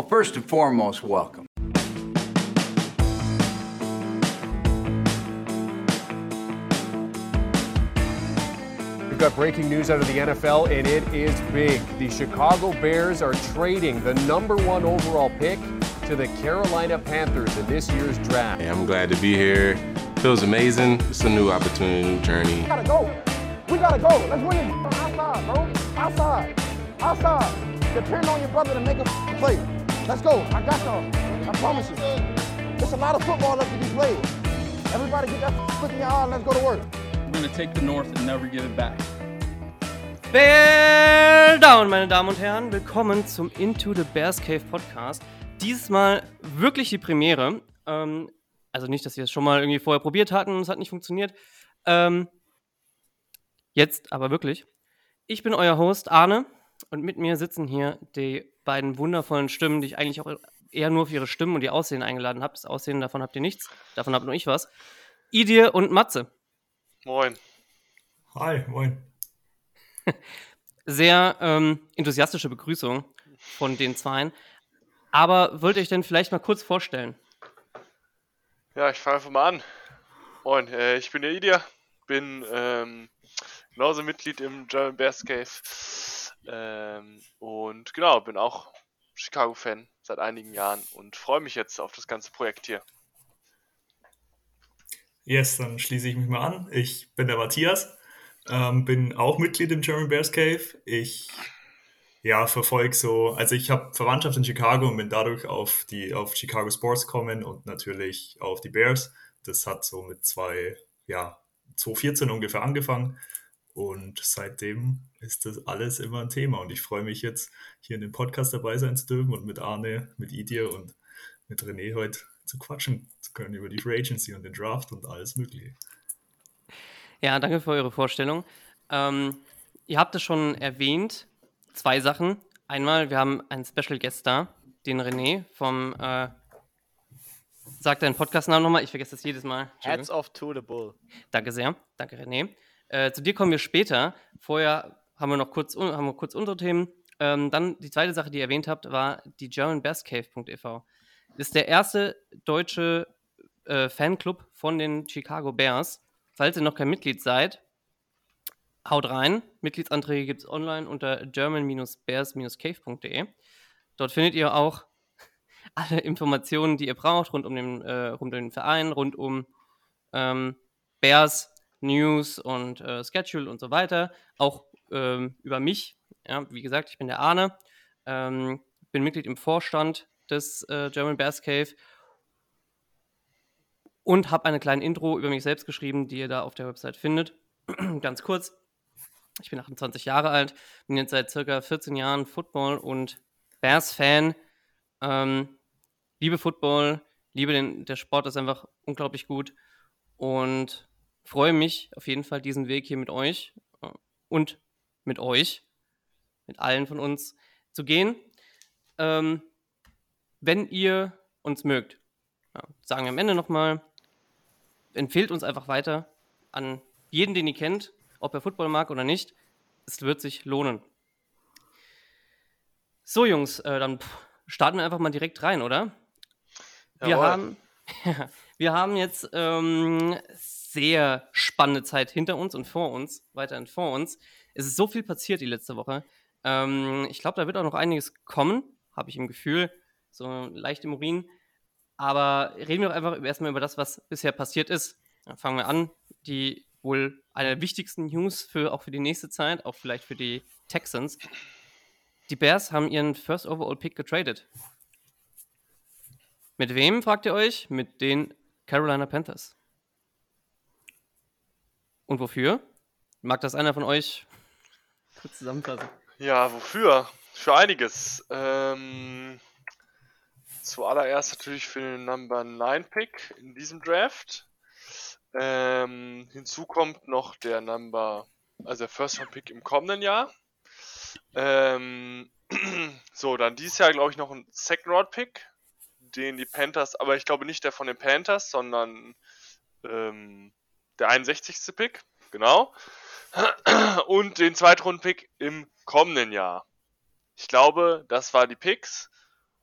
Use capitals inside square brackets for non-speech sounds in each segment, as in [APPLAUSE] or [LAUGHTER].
Well, first and foremost, welcome. We've got breaking news out of the NFL, and it is big. The Chicago Bears are trading the number one overall pick to the Carolina Panthers in this year's draft. I'm glad to be here. Feels amazing. It's a new opportunity, new journey. We gotta go. We gotta go. Let's win it outside, bro. Outside. Outside. Depend on your brother to make a play. Let's go. I got y'all. I promise you. There's a lot of football left to be played. Everybody get that foot in your eye and let's go to work. We're going to take the North and never give it back. Bear down, meine Damen und Herren. Willkommen zum Into the Bears Cave Podcast. Dieses Mal wirklich die Premiere. Ähm, also nicht, dass wir es schon mal irgendwie vorher probiert hatten und es hat nicht funktioniert. Ähm, jetzt aber wirklich. Ich bin euer Host Arne und mit mir sitzen hier die beiden wundervollen Stimmen, die ich eigentlich auch eher nur für ihre Stimmen und ihr Aussehen eingeladen habe. Das Aussehen, davon habt ihr nichts. Davon habt nur ich was. Idir und Matze. Moin. Hi, moin. Sehr ähm, enthusiastische Begrüßung von den Zweien. Aber wollt ihr euch denn vielleicht mal kurz vorstellen? Ja, ich fange einfach mal an. Moin, äh, ich bin der Idia, bin ähm, genauso Mitglied im German Bears Cave ähm, und genau, bin auch Chicago-Fan seit einigen Jahren und freue mich jetzt auf das ganze Projekt hier. Yes, dann schließe ich mich mal an. Ich bin der Matthias, ähm, bin auch Mitglied im German Bears Cave. Ich ja, verfolge so, also ich habe Verwandtschaft in Chicago und bin dadurch auf die auf Chicago Sports kommen und natürlich auf die Bears. Das hat so mit zwei, ja, 2014 ungefähr angefangen und seitdem ist das alles immer ein Thema und ich freue mich jetzt hier in dem Podcast dabei sein zu dürfen und mit Arne, mit Idir und mit René heute zu quatschen zu können über die Free Agency und den Draft und alles Mögliche. Ja, danke für eure Vorstellung. Ähm, ihr habt es schon erwähnt, zwei Sachen. Einmal, wir haben einen Special Guest da, den René vom, äh, sag deinen Podcastnamen nochmal, ich vergesse das jedes Mal. Hats off to the Bull. Danke sehr, danke René. Äh, zu dir kommen wir später. Vorher haben wir noch kurz, haben wir kurz unsere Themen. Ähm, dann die zweite Sache, die ihr erwähnt habt, war die GermanBearsCave.ev. Ist der erste deutsche äh, Fanclub von den Chicago Bears. Falls ihr noch kein Mitglied seid, haut rein. Mitgliedsanträge gibt es online unter german-bears-cave.de. Dort findet ihr auch [LAUGHS] alle Informationen, die ihr braucht, rund um den, äh, rund um den Verein, rund um ähm, Bears, News und äh, Schedule und so weiter. Auch ähm, über mich. Ja, wie gesagt, ich bin der Arne, ähm, bin Mitglied im Vorstand des äh, German Bears Cave und habe eine kleine Intro über mich selbst geschrieben, die ihr da auf der Website findet. [CLEARS THROAT] Ganz kurz. Ich bin 28 Jahre alt, bin jetzt seit circa 14 Jahren Football und Bears-Fan. Ähm, liebe Football, liebe den, der Sport ist einfach unglaublich gut und freue mich auf jeden Fall, diesen Weg hier mit euch äh, und mit euch, mit allen von uns zu gehen. Ähm, wenn ihr uns mögt, ja, sagen wir am Ende nochmal, empfehlt uns einfach weiter an jeden, den ihr kennt, ob er Football mag oder nicht. Es wird sich lohnen. So, Jungs, äh, dann starten wir einfach mal direkt rein, oder? Wir haben, [LAUGHS] wir haben jetzt ähm, sehr spannende Zeit hinter uns und vor uns, weiterhin vor uns. Es ist so viel passiert die letzte Woche. Ähm, ich glaube, da wird auch noch einiges kommen, habe ich im Gefühl. So leicht im Urin. Aber reden wir doch einfach erstmal über das, was bisher passiert ist. Dann fangen wir an. Die wohl eine der wichtigsten News für auch für die nächste Zeit, auch vielleicht für die Texans. Die Bears haben ihren First Overall Pick getradet. Mit wem, fragt ihr euch? Mit den Carolina Panthers. Und wofür? Mag das einer von euch kurz zusammenfassen? Ja, wofür? Für einiges. Ähm, zuallererst natürlich für den Number 9 Pick in diesem Draft. Ähm, hinzu kommt noch der Number, also der First Round Pick im kommenden Jahr. Ähm, [CLEARS THROAT] so, dann dieses Jahr glaube ich noch ein Second Round Pick, den die Panthers, aber ich glaube nicht der von den Panthers, sondern ähm, der 61. Pick, genau. Und den Zweitrunden Pick im kommenden Jahr. Ich glaube, das war die Picks.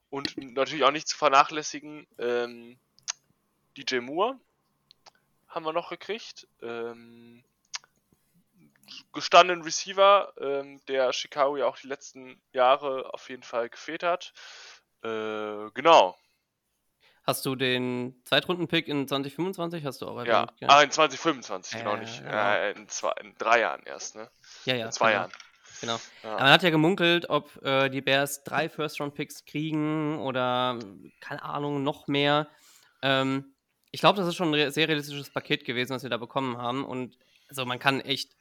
Und natürlich auch nicht zu vernachlässigen, ähm, DJ Moore haben wir noch gekriegt. Ähm, gestandenen Receiver, ähm, der Chicago ja auch die letzten Jahre auf jeden Fall gefehlt hat. Äh, genau. Hast du den Zweitrunden-Pick in 2025? Hast du auch Ja, erwähnt? ah, in 2025, genau Äh, nicht. genau. Ja, in, zwei, in drei Jahren erst, ne? ja, ja, in zwei genau. Jahren. Genau. Ja. Aber man hat ja gemunkelt, ob äh, die Bears drei First-Round-Picks kriegen oder, keine Ahnung, noch mehr. Ähm, ich glaube, das ist schon ein sehr realistisches Paket gewesen, was wir da bekommen haben. Und also man kann echt,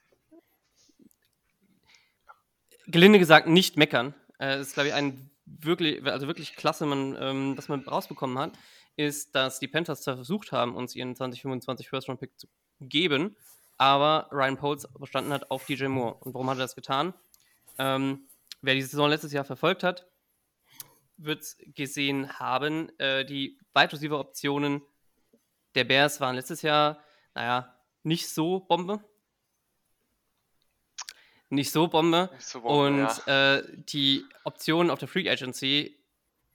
gelinde gesagt, nicht meckern. Äh, Es ist, glaube ich, ein wirklich, also wirklich klasse, man, ähm, was man rausbekommen hat, ist, dass die Panthers zwar versucht haben, uns ihren 2025 First-Round-Pick zu geben, aber Ryan Poles bestanden hat auf DJ Moore. Und warum hat er das getan? Ähm, wer die Saison letztes Jahr verfolgt hat, wird gesehen haben, äh, die Receiver Optionen der Bears waren letztes Jahr, naja, nicht so Bombe. Nicht so Bombe. Nicht so Bombe, Und äh, die Optionen auf der Free Agency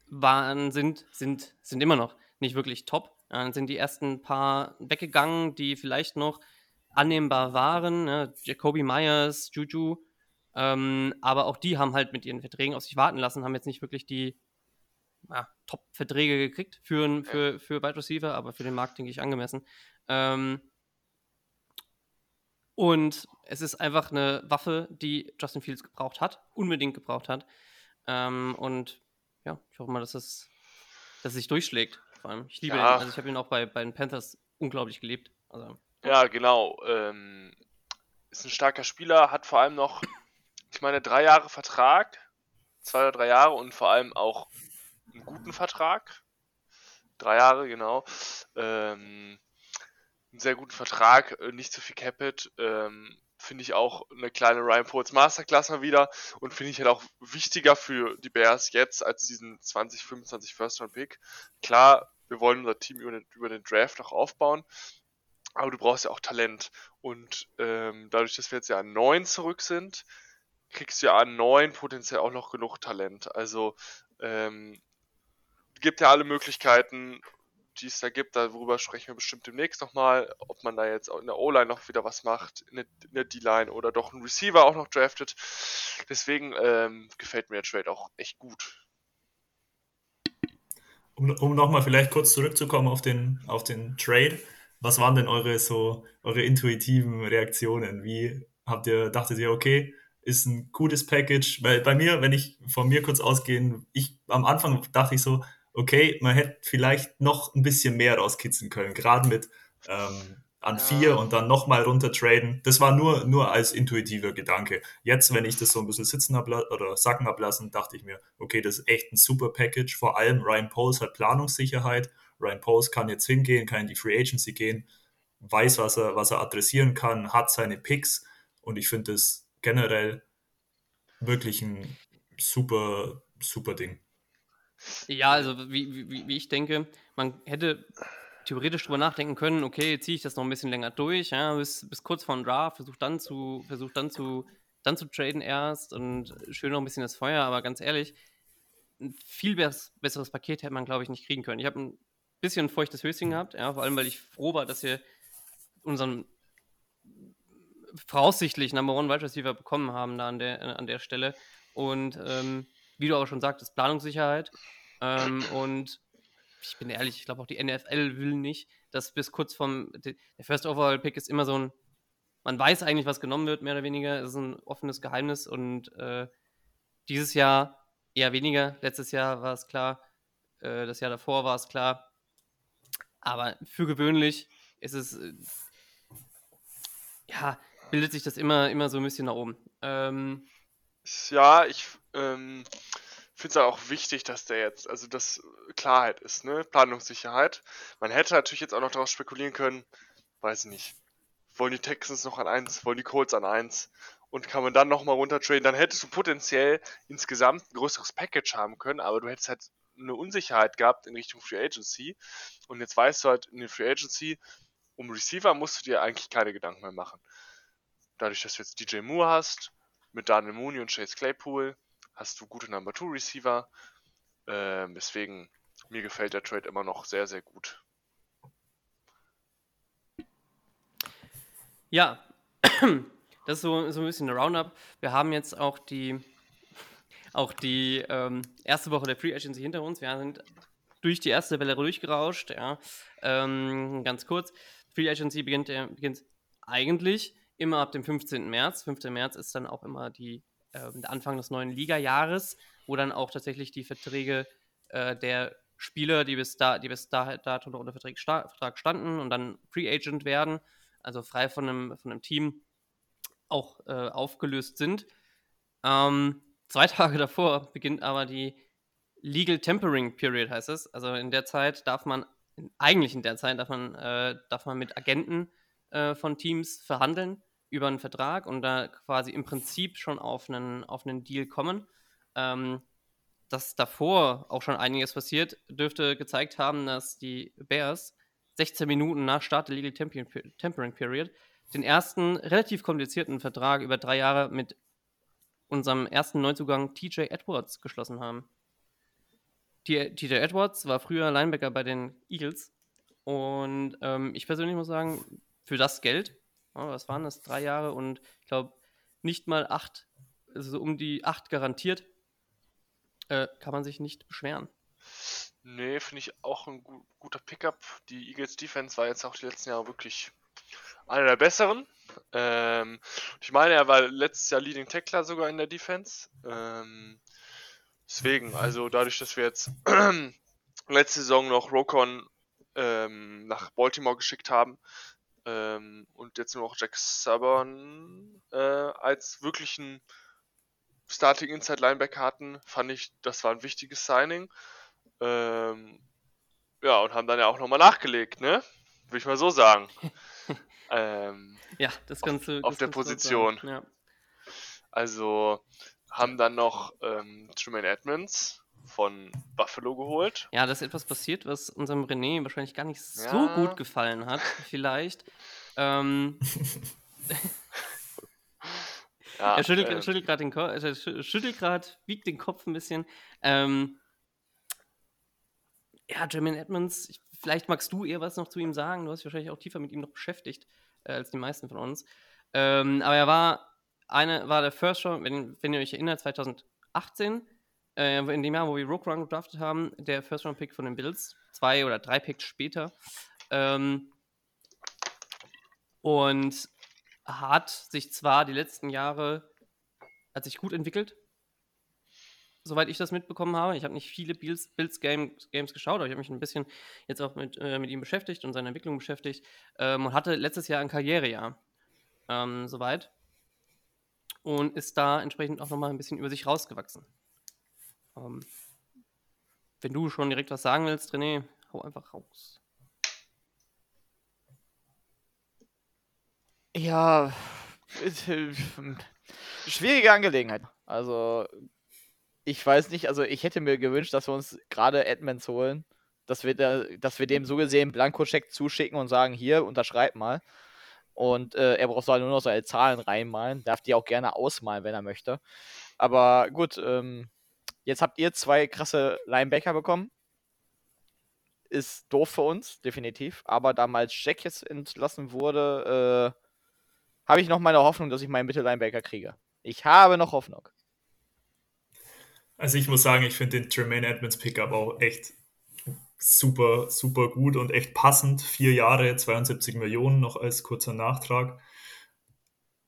waren, sind, sind, sind immer noch nicht wirklich top. Dann sind die ersten paar weggegangen, die vielleicht noch annehmbar waren. Ne? Jacoby Myers, Juju. Ähm, aber auch die haben halt mit ihren Verträgen auf sich warten lassen, haben jetzt nicht wirklich die ja, Top-Verträge gekriegt für, für, für Wide Receiver, aber für den Markt, denke ich, angemessen. Ähm, und es ist einfach eine Waffe, die Justin Fields gebraucht hat, unbedingt gebraucht hat. Ähm, und ja, ich hoffe mal, dass es, dass es sich durchschlägt. Vor allem. Ich liebe Ja. ihn. Also ich habe ihn auch bei, bei den Panthers unglaublich geliebt. Also, Ja, genau. Ähm, ist ein starker Spieler, hat vor allem noch, ich meine, drei Jahre Vertrag, zwei oder drei Jahre und vor allem auch einen guten Vertrag. Drei Jahre, genau. Ähm, einen sehr guten Vertrag, äh, nicht zu viel Capit. Ähm, finde ich auch eine kleine Ryan Poles Masterclass mal wieder und finde ich halt auch wichtiger für die Bears jetzt als diesen 2025 First Round Pick. Klar, wir wollen unser Team über den, über den Draft auch aufbauen, aber du brauchst ja auch Talent. Und ähm, dadurch, dass wir jetzt ja an 9 zurück sind, kriegst du ja an 9 potenziell auch noch genug Talent. Also ähm, gibt ja alle Möglichkeiten, die es da gibt. Darüber sprechen wir bestimmt demnächst nochmal, ob man da jetzt in der O-Line noch wieder was macht, in der, in der D-Line oder doch einen Receiver auch noch draftet. Deswegen ähm, gefällt mir der Trade auch echt gut. Um, um nochmal vielleicht kurz zurückzukommen auf den, auf den Trade, was waren denn eure so eure intuitiven Reaktionen? Wie habt ihr, dachtet ihr, okay, ist ein gutes Package? Weil bei mir, wenn ich von mir kurz ausgehen, ich am Anfang dachte ich so, okay, man hätte vielleicht noch ein bisschen mehr rauskitzeln können, gerade mit ähm, an Ja. vier und dann nochmal runter traden. Das war nur, nur als intuitiver Gedanke. Jetzt, wenn ich das so ein bisschen sitzen hab oder sacken hab lassen, dachte ich mir, okay, das ist echt ein super Package. Vor allem Ryan Poles hat Planungssicherheit. Ryan Poles kann jetzt hingehen, kann in die Free Agency gehen, weiß, was er, was er adressieren kann, hat seine Picks und ich finde das generell wirklich ein super, super Ding. Ja, also wie, wie, wie ich denke, man hätte theoretisch drüber nachdenken können, okay, ziehe ich das noch ein bisschen länger durch, ja, bis, bis kurz vor dem Draft, versuch dann zu, versuch dann zu, dann zu traden erst und schön noch ein bisschen das Feuer, aber ganz ehrlich, ein viel bess- besseres Paket hätte man, glaube ich, nicht kriegen können. Ich habe ein bisschen ein feuchtes Höschen gehabt, ja, vor allem, weil ich froh war, dass wir unseren voraussichtlich Number One Wide Receiver bekommen haben da an der, an der Stelle. Und ähm, wie du aber schon sagtest, Planungssicherheit. Ähm, [CLEARS THROAT] und ich bin ehrlich, ich glaube auch die NFL will nicht, dass bis kurz vom de- der First Overall Pick ist immer so ein, man weiß eigentlich, was genommen wird, mehr oder weniger. Es ist ein offenes Geheimnis und äh, dieses Jahr eher weniger. Letztes Jahr war es klar, äh, das Jahr davor war es klar. Aber für gewöhnlich ist es, äh, ja, bildet sich das immer, immer so ein bisschen nach oben. Ähm, Ja, ich ähm, finde es auch wichtig, dass der jetzt, also dass Klarheit ist, ne? Planungssicherheit. Man hätte natürlich jetzt auch noch daraus spekulieren können, weiß ich nicht. Wollen die Texans noch an 1, wollen die Colts an 1 und kann man dann nochmal runtertraden, dann hättest du potenziell insgesamt ein größeres Package haben können, aber du hättest halt eine Unsicherheit gehabt in Richtung Free Agency und jetzt weißt du halt in der Free Agency, um Receiver musst du dir eigentlich keine Gedanken mehr machen. Dadurch, dass du jetzt DJ Moore hast, mit Daniel Mooney und Chase Claypool hast du gute Number 2 Receiver. Ähm, deswegen, mir gefällt der Trade immer noch sehr, sehr gut. Ja, [CLEARS THROAT] das ist so, so ein bisschen eine Roundup. Wir haben jetzt auch die, auch die ähm, erste Woche der Free Agency hinter uns. Wir sind durch die erste Welle durchgerauscht. Ja. Ähm, ganz kurz, Free Agency beginnt, äh, beginnt eigentlich immer ab dem 15. März. 15. März ist dann auch immer die, äh, der Anfang des neuen Liga-Jahres, wo dann auch tatsächlich die Verträge äh, der Spieler, die bis, da, die bis da, dato unter Vertrag, sta Vertrag standen und dann Free Agent werden, also frei von einem, von einem Team, auch äh, aufgelöst sind. Ähm, zwei [LAUGHS] Tage davor beginnt aber die Legal Tempering Period, heißt es. Also in der Zeit darf man, eigentlich in der Zeit darf man, äh, darf man mit Agenten äh, von Teams verhandeln über einen Vertrag und da quasi im Prinzip schon auf einen, auf einen Deal kommen. Ähm, dass davor auch schon einiges passiert, dürfte gezeigt haben, dass die Bears 16 Minuten nach Start der Legal Tempering Period den ersten relativ komplizierten Vertrag über drei Jahre mit unserem ersten Neuzugang TJ Edwards geschlossen haben. TJ Edwards war früher Linebacker bei den Eagles und ähm, ich persönlich muss sagen, für das Geld, was waren das, drei Jahre und ich glaube nicht mal acht, also um die acht garantiert, äh, kann man sich nicht beschweren. Nee, finde ich auch ein gu guter Pickup. Die Eagles Defense war jetzt auch die letzten Jahre wirklich einer der besseren. Ähm, ich meine, er war letztes Jahr Leading Tackler sogar in der Defense. Ähm, deswegen, also dadurch, dass wir jetzt [CLEARS THROAT] letzte Saison noch Rokon ähm, nach Baltimore geschickt haben ähm, und jetzt nur noch Jack Saban äh, als wirklichen Starting Inside Linebacker hatten, fand ich, das war ein wichtiges Signing. Ähm, ja, und haben dann ja auch nochmal nachgelegt, ne? Würde ich mal so sagen. [LAUGHS] ähm, ja, das kannst du. Auf, auf der Position. Ja. Also haben dann noch ähm, Tremaine Edmonds von Buffalo geholt. Ja, da ist etwas passiert, was unserem René wahrscheinlich gar nicht so ja. gut gefallen hat, vielleicht. ähm, [LAUGHS] ja, er schüttelt, äh, schüttelt gerade den Kopf, äh, schüttelt gerade, wiegt den Kopf ein bisschen. Ähm, ja, Jermaine Edmonds, ich, vielleicht magst du eher was noch zu ihm sagen. Du hast dich wahrscheinlich auch tiefer mit ihm noch beschäftigt äh, als die meisten von uns. Ähm, aber er war eine, war der First Round, wenn, wenn ihr euch erinnert, 2018, äh, in dem Jahr, wo wir Rogue Run gedraftet haben, der First Round Pick von den Bills, zwei oder drei Picks später. Ähm, und hat sich zwar die letzten Jahre hat sich gut entwickelt, soweit ich das mitbekommen habe. Ich habe nicht viele Bills, Bills Games, Games geschaut, aber ich habe mich ein bisschen jetzt auch mit, äh, mit ihm beschäftigt und seiner Entwicklung beschäftigt ähm, und hatte letztes Jahr ein Karrierejahr ähm, soweit und ist da entsprechend auch nochmal ein bisschen über sich rausgewachsen. Ähm, wenn du schon direkt was sagen willst, René, hau einfach raus. Ja, schwierige Angelegenheit. Also ich weiß nicht, also ich hätte mir gewünscht, dass wir uns gerade Edmonds holen, dass wir, da, dass wir dem so gesehen Blankoscheck zuschicken und sagen, hier, unterschreib mal. Und äh, er braucht nur noch seine Zahlen reinmalen, darf die auch gerne ausmalen, wenn er möchte. Aber gut, ähm, jetzt habt ihr zwei krasse Linebacker bekommen. Ist doof für uns, definitiv. Aber damals Jack jetzt entlassen wurde, äh, habe ich noch meine Hoffnung, dass ich meinen Mittellinebacker kriege. Ich habe noch Hoffnung. Also ich muss sagen, ich finde den Tremaine Edmonds Pickup auch echt super, super gut und echt passend. Vier Jahre, 72 Millionen noch als kurzer Nachtrag.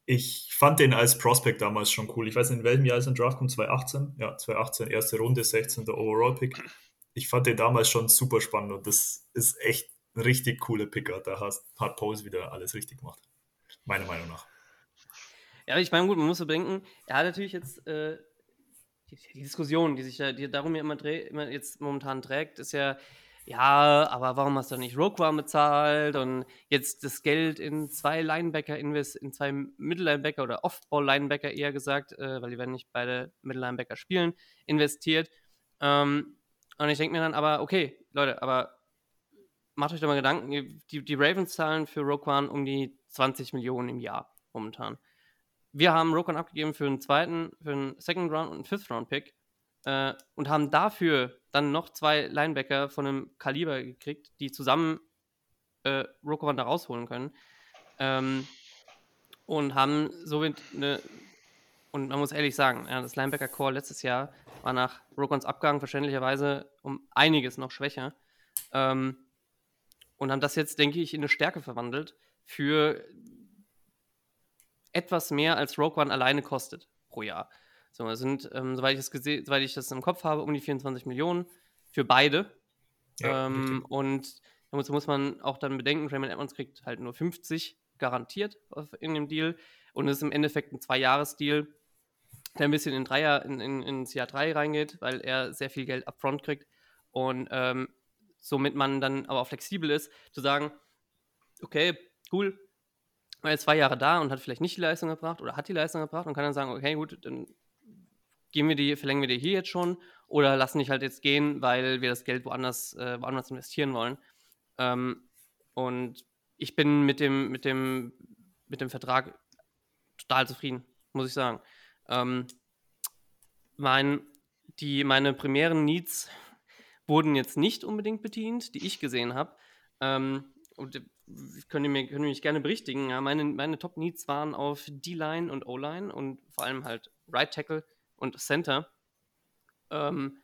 Ich fand den als Prospect damals schon cool. Ich weiß nicht, in welchem Jahr ist ein Draft kommt, 2018? Ja, 2018, erste Runde, 16. Overall Pick. Ich fand den damals schon super spannend und das ist echt ein richtig cooler Picker. Da hat, hat Pose wieder alles richtig gemacht. Meiner Meinung nach. Ja, ich meine, gut, man muss so bedenken, er hat natürlich jetzt äh, die, die, Diskussion, die sich ja die darum ja immer, immer jetzt momentan trägt, ist ja, ja, aber warum hast du nicht Rogue One bezahlt und jetzt das Geld in zwei Linebacker invest, in zwei Mittellinebacker oder Off-Ball-Linebacker eher gesagt, äh, weil die werden nicht beide Mittellinebacker spielen, investiert. Ähm, und ich denke mir dann aber, okay, Leute, aber macht euch doch mal Gedanken, die, die Ravens zahlen für Rogue One um die 20 Millionen im Jahr momentan wir haben Rokon abgegeben für einen zweiten, für einen Second Round und einen Fifth Round Pick. Äh, und haben dafür dann noch zwei Linebacker von einem Kaliber gekriegt, die zusammen äh, Rokovan da rausholen können. Ähm, und haben somit eine, und man muss ehrlich sagen, ja, das Linebacker-Core letztes Jahr war nach Rokons Abgang verständlicherweise um einiges noch schwächer. Ähm, und haben das jetzt, denke ich, in eine Stärke verwandelt für etwas mehr als Rogue One alleine kostet pro Jahr. So, es sind, ähm, soweit, ich das soweit ich das im Kopf habe, um die 24 Millionen für beide. Ja, ähm, und da muss, man auch dann bedenken, Raymond Edmonds kriegt halt nur 50 garantiert in dem Deal und es ist im Endeffekt ein Zwei-Jahres-Deal, der ein bisschen in Dreier, in, in, ins Jahr 3 reingeht, weil er sehr viel Geld upfront kriegt und ähm, somit man dann aber auch flexibel ist, zu sagen, okay, cool, war jetzt zwei Jahre da und hat vielleicht nicht die Leistung gebracht oder hat die Leistung gebracht und kann dann sagen, okay, gut, dann gehen wir die, verlängern wir die hier jetzt schon oder lassen dich halt jetzt gehen, weil wir das Geld woanders, äh, woanders investieren wollen. Ähm, und ich bin mit dem, mit dem, mit dem Vertrag total zufrieden, muss ich sagen. Ähm, mein, die, meine primären Needs wurden jetzt nicht unbedingt bedient, die ich gesehen habe. Ähm, und könnt ihr, mir, könnt mich gerne berichtigen. Ja, meine, meine Top-Needs waren auf D-Line und O-Line und vor allem halt Right Tackle und Center. Ähm,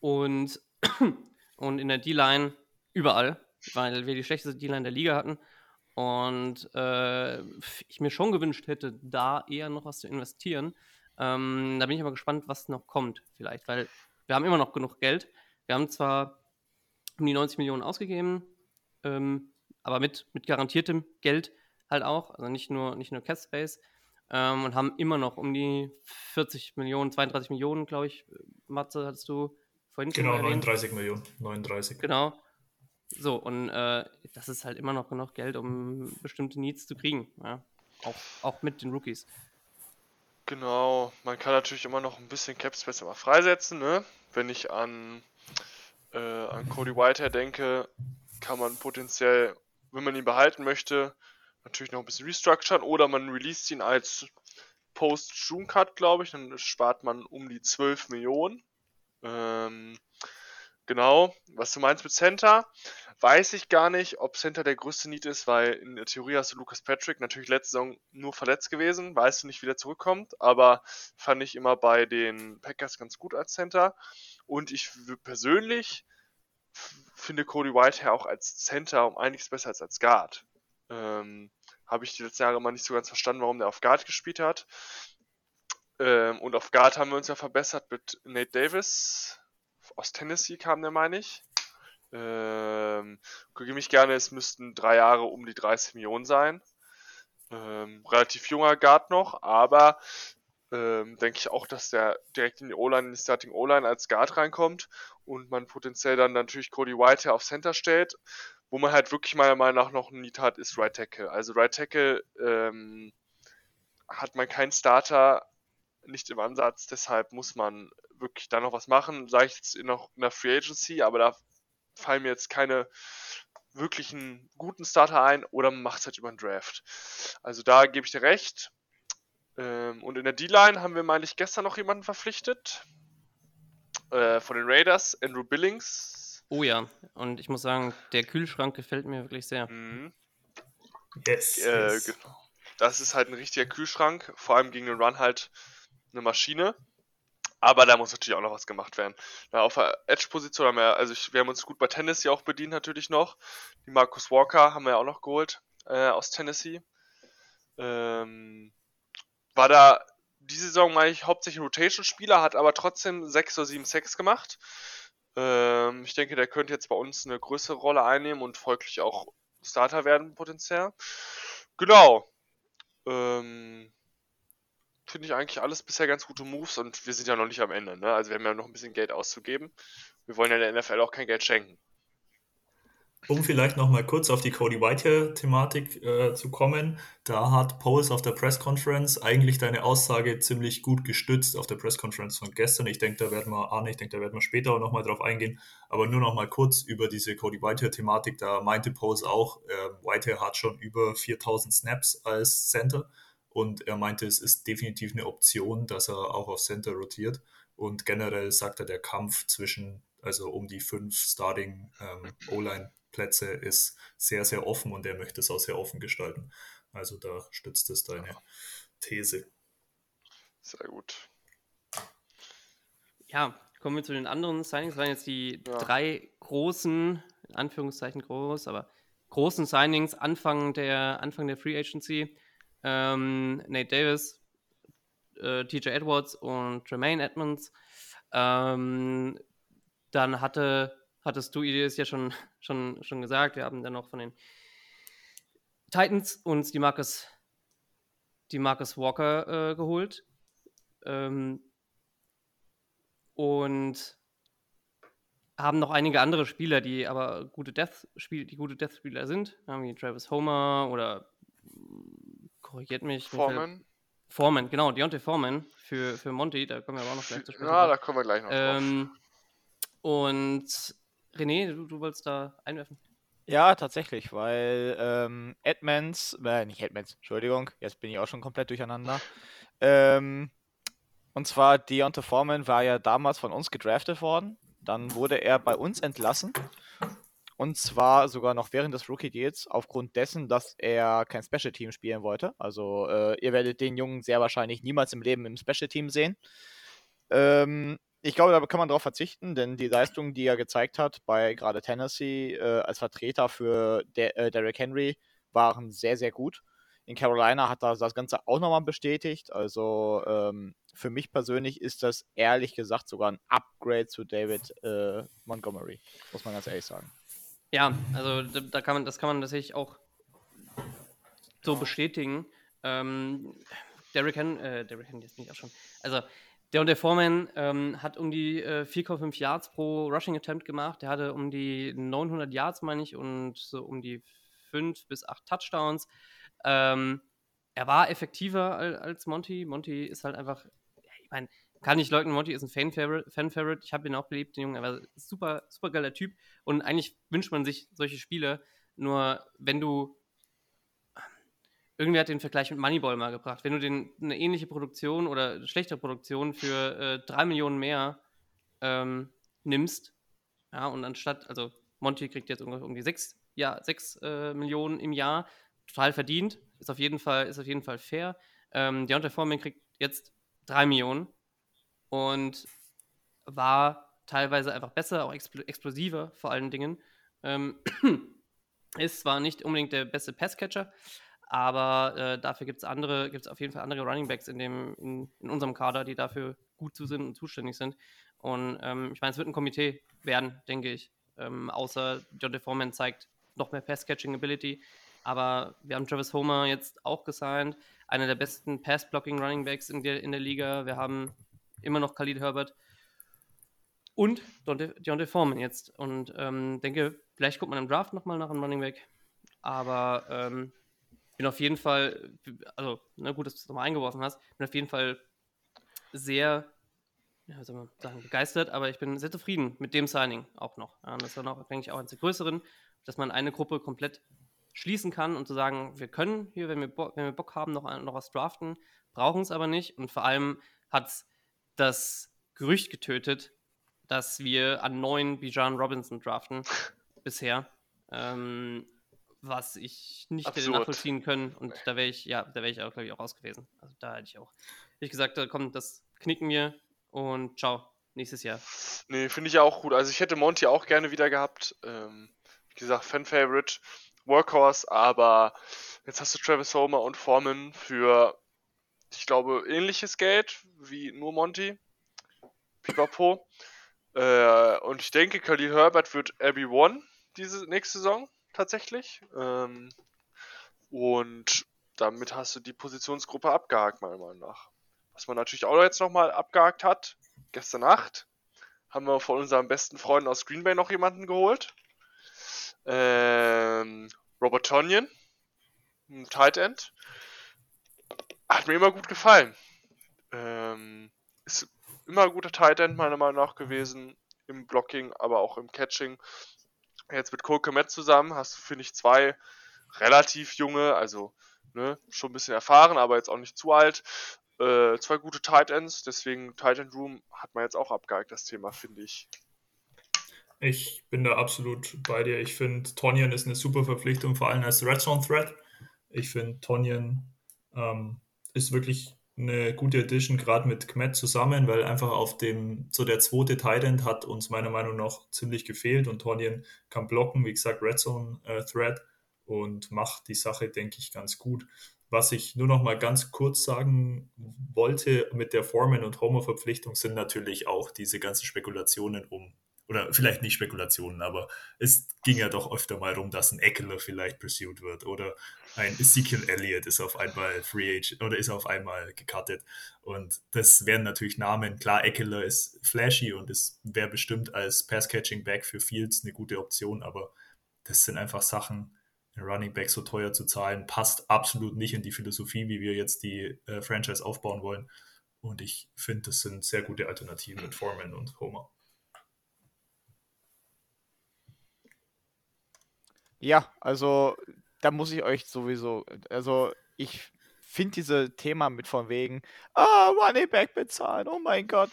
und, [CLEARS THROAT] und in der D-Line überall, weil wir die schlechteste D-Line der Liga hatten. Und äh, ich mir schon gewünscht hätte, da eher noch was zu investieren. Ähm, da bin ich aber gespannt, was noch kommt, vielleicht, weil wir haben immer noch genug Geld. Wir haben zwar um die 90 Millionen ausgegeben, ähm, aber mit, mit garantiertem Geld halt auch, also nicht nur, nicht nur Cash Space. Ähm, und haben immer noch um die 40 Millionen, 32 Millionen, glaube ich, Matze, hattest du vorhin Genau, 39 Millionen, 39. Genau. So, und äh, das ist halt immer noch genug Geld, um bestimmte Needs zu kriegen. Ja? Auch, auch mit den Rookies. Genau, man kann natürlich immer noch ein bisschen Cap Space immer freisetzen, ne? Wenn ich an, äh, an Cody Whitehair denke, kann man potenziell wenn man ihn behalten möchte, natürlich noch ein bisschen restructuren oder man released ihn als Post-June-Cut, glaube ich, dann spart man um die 12 Millionen. Ähm, genau, was du meinst mit Center, weiß ich gar nicht, ob Center der größte Need ist, weil in der Theorie hast du Lucas Patrick natürlich letzte Saison nur verletzt gewesen, weißt du nicht, wie der zurückkommt, aber fand ich immer bei den Packers ganz gut als Center. Und ich persönlich finde Cody Whitehair auch als Center um einiges besser als als Guard. Ähm, Habe ich die letzten Jahre immer nicht so ganz verstanden, warum der auf Guard gespielt hat. Ähm, und auf Guard haben wir uns ja verbessert mit Nate Davis. Aus Tennessee kam der, meine ich. Ähm, gucke mich gerne, es müssten drei Jahre um die 30 Millionen sein. Ähm, relativ junger Guard noch, aber ähm, denke ich auch, dass der direkt in die O-Line, in die Starting O-Line als Guard reinkommt und man potenziell dann natürlich Cody White auf Center stellt. Wo man halt wirklich meiner Meinung nach noch ein Need hat, ist Right Tackle. Also Right Tackle ähm, hat man keinen Starter, nicht im Ansatz, deshalb muss man wirklich da noch was machen. Sage ich jetzt noch in der Free Agency, aber da fallen mir jetzt keine wirklichen guten Starter ein oder man macht es halt über den Draft. Also da gebe ich dir recht. Ähm, und in der D-Line haben wir, meine ich, gestern noch jemanden verpflichtet. Äh, von den Raiders, Andrew Billings. Oh ja, und ich muss sagen, der Kühlschrank gefällt mir wirklich sehr. Mhm. Yes, Äh, yes. genau. Das ist halt ein richtiger Kühlschrank, vor allem gegen den Run halt eine Maschine. Aber da muss natürlich auch noch was gemacht werden. Na, auf der Edge-Position haben wir, also ich, wir haben uns gut bei Tennessee auch bedient natürlich noch. Die Marcus Walker haben wir ja auch noch geholt äh, aus Tennessee. Ähm, war da diese Saison, meine ich, hauptsächlich Rotation-Spieler, hat aber trotzdem 6 oder 7 Sacks gemacht. Ähm, ich denke, der könnte jetzt bei uns eine größere Rolle einnehmen und folglich auch Starter werden potenziell. Genau. Ähm, Finde ich eigentlich alles bisher ganz gute Moves und wir sind ja noch nicht am Ende. Ne? Also wir haben ja noch ein bisschen Geld auszugeben. Wir wollen ja der NFL auch kein Geld schenken. Um vielleicht nochmal kurz auf die Cody Whitehair-Thematik äh, zu kommen, da hat Poles auf der Press Conference eigentlich deine Aussage ziemlich gut gestützt auf der Press Conference von gestern. Ich denke, da werden wir, ah, ich denke, da werden wir später auch nochmal drauf eingehen, aber nur nochmal kurz über diese Cody Whitehair-Thematik. Da meinte Poles auch, äh, Whitehair hat schon über 4000 Snaps als Center und er meinte, es ist definitiv eine Option, dass er auch auf Center rotiert. Und generell sagt er, der Kampf zwischen, also um die fünf Starting ähm, O-Line-Plätze ist sehr, sehr offen und er möchte es auch sehr offen gestalten. Also da stützt es deine These. Sehr gut. Ja, kommen wir zu den anderen Signings. Das waren jetzt die Ja. drei großen, in Anführungszeichen groß, aber großen Signings Anfang der, Anfang der Free Agency. Ähm, Nate Davis, äh, TJ Edwards und Tremaine Edmonds. Ähm, dann hatte, hattest du es ja schon, schon, schon gesagt, wir haben dann noch von den Titans uns die Marcus, die Marcus Walker äh, geholt. Ähm, und haben noch einige andere Spieler, die aber gute Death -Spiel, die gute Death-Spieler sind, wie Travis Homer oder mm, korrigiert mich. Foreman. Foreman, genau, Deontay Foreman für, für Monty, da kommen wir aber auch noch gleich zu sprechen. Ja, da kommen wir gleich noch ähm, und René, du, du wolltest da einwerfen? Ja, tatsächlich, weil ähm, Edmonds, äh, nicht Edmonds, Entschuldigung, jetzt bin ich auch schon komplett durcheinander. Ähm, und zwar Deontay Foreman war ja damals von uns gedraftet worden. Dann wurde er bei uns entlassen. Und zwar sogar noch während des Rookie-Deals, aufgrund dessen, dass er kein Special Team spielen wollte. Also äh, ihr werdet den Jungen sehr wahrscheinlich niemals im Leben im Special Team sehen. Ähm, ich glaube, da kann man darauf verzichten, denn die Leistung, die er gezeigt hat bei gerade Tennessee äh, als Vertreter für De äh, Derrick Henry, waren sehr, sehr gut. In Carolina hat er das Ganze auch nochmal bestätigt. Also ähm, für mich persönlich ist das ehrlich gesagt sogar ein Upgrade zu David äh, Montgomery, muss man ganz ehrlich sagen. Ja, also da, kann man, das kann man tatsächlich auch so bestätigen. Ähm, Derrick Henry, äh, Derrick Henry ist nicht auch schon. Also der und der Foreman ähm, hat um die äh, 4,5 Yards pro Rushing Attempt gemacht. Der hatte um die 900 Yards, meine ich, und so um die 5 bis 8 Touchdowns. Ähm, er war effektiver al als Monty. Monty ist halt einfach, ich meine, kann nicht leugnen, Monty ist ein Fan-Favorite. Fan ich habe ihn auch beliebt, den Jungen. Er war super, super geiler Typ. Und eigentlich wünscht man sich solche Spiele. Nur wenn du. Irgendwer hat den Vergleich mit Moneyball mal gebracht. Wenn du den, eine ähnliche Produktion oder schlechtere Produktion für äh, 3 Millionen mehr ähm, nimmst, ja, und anstatt, also Monty kriegt jetzt ungefähr um die 6, ja, 6 äh, Millionen im Jahr, total verdient, ist auf jeden Fall, ist auf jeden Fall fair. Ähm, Deontay Foreman kriegt jetzt 3 Millionen und war teilweise einfach besser, auch expl explosiver vor allen Dingen. Ähm, [CLEARS THROAT] ist zwar nicht unbedingt der beste Passcatcher, aber äh, dafür gibt es andere, gibt es auf jeden Fall andere Runningbacks in, dem, in, in unserem Kader, die dafür gut zu sind und zuständig sind. Und ähm, ich meine, es wird ein Komitee werden, denke ich. Ähm, außer John Foreman zeigt noch mehr Pass-Catching-Ability. Aber wir haben Travis Homer jetzt auch gesigned, einer der besten Pass-Blocking-Runningbacks in der, in der Liga. Wir haben immer noch Khalid Herbert und Deontay Foreman jetzt. Und ähm, denke, vielleicht guckt man im Draft nochmal nach einem Running Back. Aber ähm, bin auf jeden Fall, also ne, gut, dass du es nochmal eingeworfen hast, bin auf jeden Fall sehr, ja, soll man sagen, begeistert, aber ich bin sehr zufrieden mit dem Signing auch noch. Das dann auch, denke ich, auch eines der größeren, dass man eine Gruppe komplett schließen kann und zu sagen, wir können hier, wenn wir, Bo wenn wir Bock haben, noch, noch was draften, brauchen es aber nicht. Und vor allem hat es das Gerücht getötet, dass wir an neuen Bijan Robinson draften bisher. Ähm, was ich nicht hätte nachvollziehen können. Und da wäre ich, ja, da wäre ich auch, glaube ich, auch raus gewesen. Also da hätte ich auch, ich gesagt, da kommt, das knicken wir und ciao, nächstes Jahr. Nee, finde ich ja auch gut. Also ich hätte Monty auch gerne wieder gehabt. Ähm, wie gesagt, Fan-Favorite, Workhorse, aber jetzt hast du Travis Homer und Foreman für, ich glaube, ähnliches Geld wie nur Monty. Pipapo. Äh, und ich denke, Khalil Herbert wird RB1 diese nächste Saison tatsächlich. Ähm, und damit hast du die Positionsgruppe abgehakt, meiner Meinung nach. Was man natürlich auch jetzt nochmal abgehakt hat, gestern Nacht haben wir von unseren besten Freunden aus Green Bay noch jemanden geholt. Ähm, Robert Tonyan, ein Tight End. Hat mir immer gut gefallen. Ähm, ist immer ein guter Tight End meiner Meinung nach gewesen. Im Blocking, aber auch im Catching. Jetzt mit Cole Komet zusammen hast du, finde ich, zwei relativ junge, also ne, schon ein bisschen erfahren, aber jetzt auch nicht zu alt. äh, zwei gute Tight Ends, deswegen Tight End Room hat man jetzt auch abgehakt, das Thema, finde ich. Ich bin da absolut bei dir. Ich finde, Tonyan ist eine super Verpflichtung, vor allem als Red Zone Threat. Ich finde, Tonyan ähm, ist wirklich eine gute Addition, gerade mit Kmet zusammen, weil einfach auf dem, so der zweite Tight End hat uns meiner Meinung nach ziemlich gefehlt und Tonyan kann blocken, wie gesagt, Red Zone äh, Threat und macht die Sache, denke ich, ganz gut. Was ich nur noch mal ganz kurz sagen wollte mit der Foreman- und Homer-Verpflichtung sind natürlich auch diese ganzen Spekulationen um oder vielleicht nicht Spekulationen, aber es ging ja doch öfter mal rum, dass ein Eckler vielleicht pursued wird oder ein Ezekiel Elliott ist auf einmal Free Agent oder ist auf einmal gecuttet und das wären natürlich Namen. Klar, Eckler ist flashy und es wäre bestimmt als Pass-Catching-Back für Fields eine gute Option, aber das sind einfach Sachen, ein Running Back so teuer zu zahlen, passt absolut nicht in die Philosophie, wie wir jetzt die äh, Franchise aufbauen wollen. Und ich finde, das sind sehr gute Alternativen mit Foreman und Homer. Ja, also da muss ich euch sowieso, also ich finde diese Thema mit von wegen, ah, Running Back bezahlen, oh mein Gott.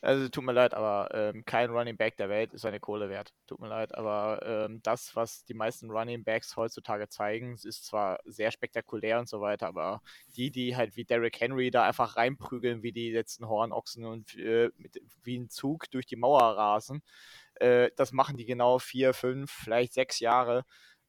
Also tut mir leid, aber ähm, kein Running Back der Welt ist seine Kohle wert. Tut mir leid, aber ähm, das, was die meisten Running Backs heutzutage zeigen, ist zwar sehr spektakulär und so weiter, aber die, die halt wie Derrick Henry da einfach reinprügeln wie die letzten Hornochsen und äh, mit, wie ein Zug durch die Mauer rasen, äh, das machen die genau vier, fünf, vielleicht sechs Jahre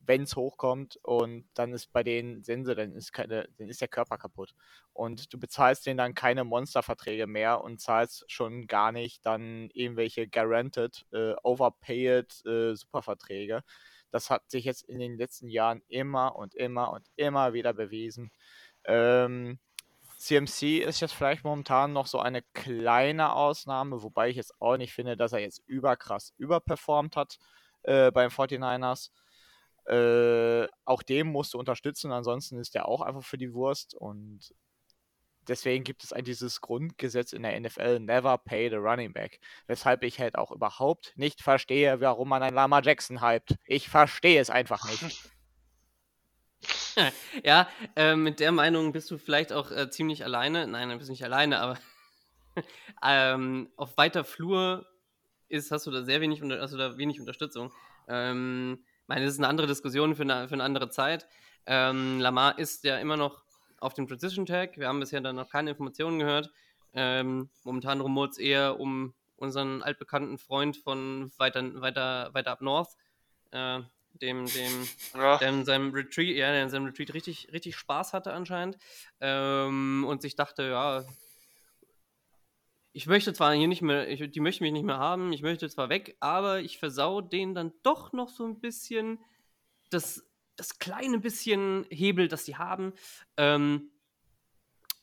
wenn es hochkommt und dann ist bei denen Sense, dann ist, keine, dann ist der Körper kaputt. Und du bezahlst denen dann keine Monsterverträge mehr und zahlst schon gar nicht dann irgendwelche guaranteed, äh, overpaid äh, Superverträge. Das hat sich jetzt in den letzten Jahren immer und immer und immer wieder bewiesen. Ähm, CMC ist jetzt vielleicht momentan noch so eine kleine Ausnahme, wobei ich jetzt auch nicht finde, dass er jetzt überkrass überperformt hat äh, beim 49ers. Äh, auch dem musst du unterstützen, ansonsten ist der auch einfach für die Wurst und deswegen gibt es ein dieses Grundgesetz in der NFL, never pay the running back. Weshalb ich halt auch überhaupt nicht verstehe, warum man einen Lama Jackson hypt. Ich verstehe es einfach nicht. [LAUGHS] [LAUGHS] ja, äh, mit der Meinung bist du vielleicht auch äh, ziemlich alleine. Nein, du bist nicht alleine, aber [LAUGHS] ähm, auf weiter Flur ist, hast du da sehr wenig, hast du da wenig Unterstützung. Ähm, ich meine, das ist eine andere Diskussion für eine, für eine andere Zeit. Ähm, Lamar ist ja immer noch auf dem Transition Tag. Wir haben bisher dann noch keine Informationen gehört. Ähm, momentan rumort es eher um unseren altbekannten Freund von weiter, weiter, weiter ab North, äh, dem, dem, ja. der in seinem Retreat, ja, in seinem Retreat richtig, richtig Spaß hatte anscheinend ähm, und sich dachte, ja, ich möchte zwar hier nicht mehr, ich, die möchten mich nicht mehr haben, ich möchte zwar weg, aber ich versau denen dann doch noch so ein bisschen das, das kleine bisschen Hebel, das sie haben. Ähm,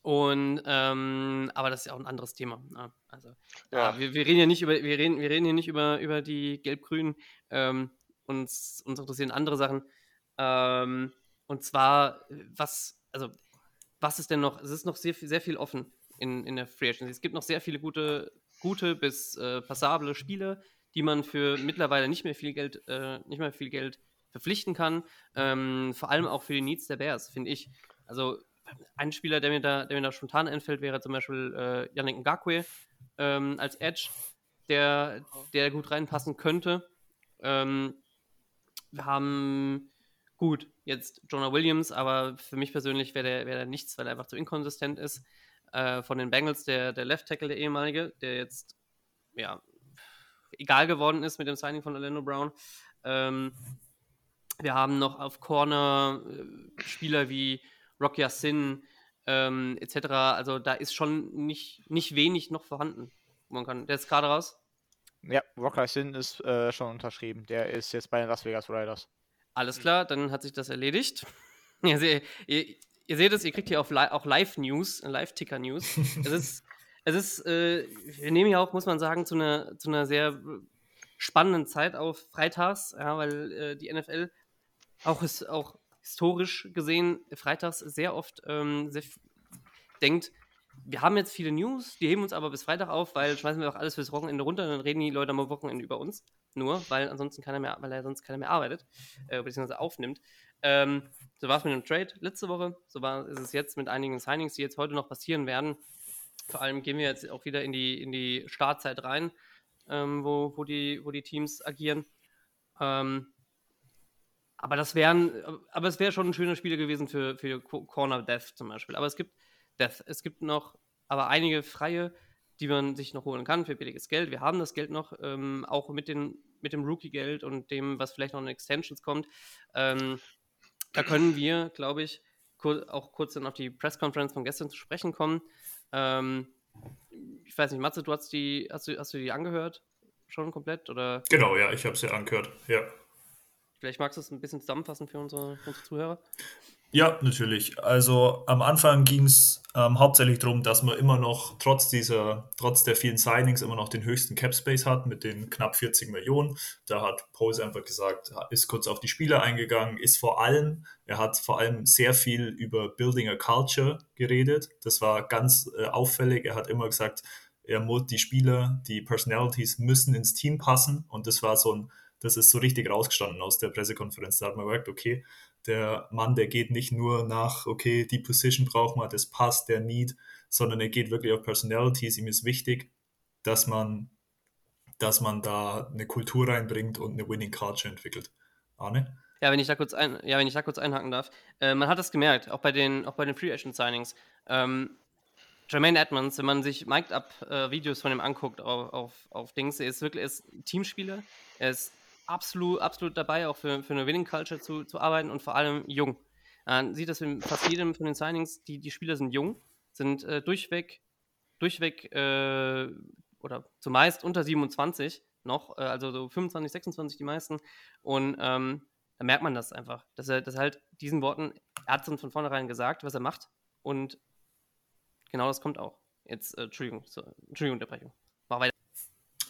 und ähm, aber das ist ja auch ein anderes Thema. Ne? Also ja. wir, wir, reden ja nicht über, wir reden, wir reden hier nicht über, über die Gelb-Grünen. Ähm, uns, uns interessieren andere Sachen. Ähm, und zwar, was, also, was ist denn noch? Es ist noch sehr, sehr viel offen in, in der Free Agency. Es gibt noch sehr viele gute, gute bis äh, passable Spiele, die man für mittlerweile nicht mehr viel Geld, äh, nicht mehr viel Geld verpflichten kann. Ähm, vor allem auch für die Needs der Bears, finde ich. Also ein Spieler, der mir da, der mir da spontan einfällt, wäre zum Beispiel äh, Yannick Ngakwe ähm, als Edge, der, der gut reinpassen könnte. Ähm, wir haben gut, jetzt Jonah Williams, aber für mich persönlich wäre der, wär der nichts, weil er einfach zu inkonsistent ist äh, von den Bengals, der, der Left Tackle, der ehemalige, der jetzt, ja, egal geworden ist mit dem Signing von Orlando Brown. Ähm, wir haben noch auf Corner äh, Spieler wie Rocky Sin ähm, etc. Also da ist schon nicht, nicht wenig noch vorhanden. Man kann, der ist gerade raus. Ja, Rocky Sin ist äh, schon unterschrieben. Der ist jetzt bei den Las Vegas Riders. Alles klar, dann hat sich das erledigt. [LAUGHS] ihr, ihr seht es, ihr kriegt hier auch Live-News, Live-Ticker-News. [LAUGHS] es ist, es ist äh, wir nehmen ja auch, muss man sagen, zu einer, zu einer sehr spannenden Zeit auf freitags, ja, weil äh, die NFL auch, ist, auch historisch gesehen freitags sehr oft ähm, sehr denkt, wir haben jetzt viele News, die heben uns aber bis Freitag auf, weil schmeißen wir auch alles fürs Wochenende runter, dann reden die Leute am Wochenende über uns. Nur, weil ansonsten keiner mehr, weil er sonst keiner mehr arbeitet, äh, beziehungsweise aufnimmt. Ähm, so war es mit dem Trade letzte Woche, so war ist es jetzt mit einigen Signings, die jetzt heute noch passieren werden. Vor allem gehen wir jetzt auch wieder in die, in die Startzeit rein, ähm, wo, wo, die, wo die Teams agieren. Ähm, aber das wären, aber es wäre schon ein schöner Spieler gewesen für, für Corner Death zum Beispiel. Aber es gibt Death. Es gibt noch aber einige freie, die man sich noch holen kann für billiges Geld. Wir haben das Geld noch, ähm, auch mit, den, mit dem Rookie-Geld und dem, was vielleicht noch in Extensions kommt. Ähm, da können wir, glaube ich, kur auch kurz dann auf die Press-Conference von gestern zu sprechen kommen. Ähm, ich weiß nicht, Matze, du hast die, hast du, hast du die angehört? Schon komplett? Oder? Genau, ja, ich habe sie angehört, ja. Vielleicht magst du es ein bisschen zusammenfassen für unsere, unsere Zuhörer. Ja, natürlich. Also am Anfang ging es ähm, hauptsächlich darum, dass man immer noch trotz dieser, trotz der vielen Signings immer noch den höchsten Cap Space hat mit den knapp 40 Millionen. Da hat Pose einfach gesagt, ist kurz auf die Spieler eingegangen, ist vor allem, er hat vor allem sehr viel über Building a Culture geredet. Das war ganz äh, auffällig. Er hat immer gesagt, er muss die Spieler, die Personalities müssen ins Team passen und das war so ein das ist so richtig rausgestanden aus der Pressekonferenz. Da hat man gemerkt, okay, der Mann, der geht nicht nur nach, okay, die Position braucht man, das passt, der Need, sondern er geht wirklich auf Personalities. Ihm ist wichtig, dass man, dass man da eine Kultur reinbringt und eine Winning Culture entwickelt. Arne? Ja, wenn ich da kurz, ein, ja, wenn ich da kurz einhaken darf. Äh, man hat das gemerkt, auch bei den, auch bei den Free Agent Signings. Ähm, Jermaine Edmonds, wenn man sich Mic'd-Up-Videos äh, von ihm anguckt auf, auf, auf Dings, er ist wirklich er ist Teamspieler. Er ist absolut, absolut dabei, auch für, für eine Winning Culture zu, zu arbeiten und vor allem jung. Man sieht das in fast jedem von den Signings, die, die Spieler sind jung, sind äh, durchweg, durchweg äh, oder zumeist unter 27 noch, äh, also so 25, 26 die meisten. Und ähm, da merkt man das einfach, dass er, dass halt diesen Worten, er hat es von vornherein gesagt, was er macht und genau das kommt auch. Jetzt, äh, Entschuldigung, so, Entschuldigung, Unterbrechung. Mach weiter.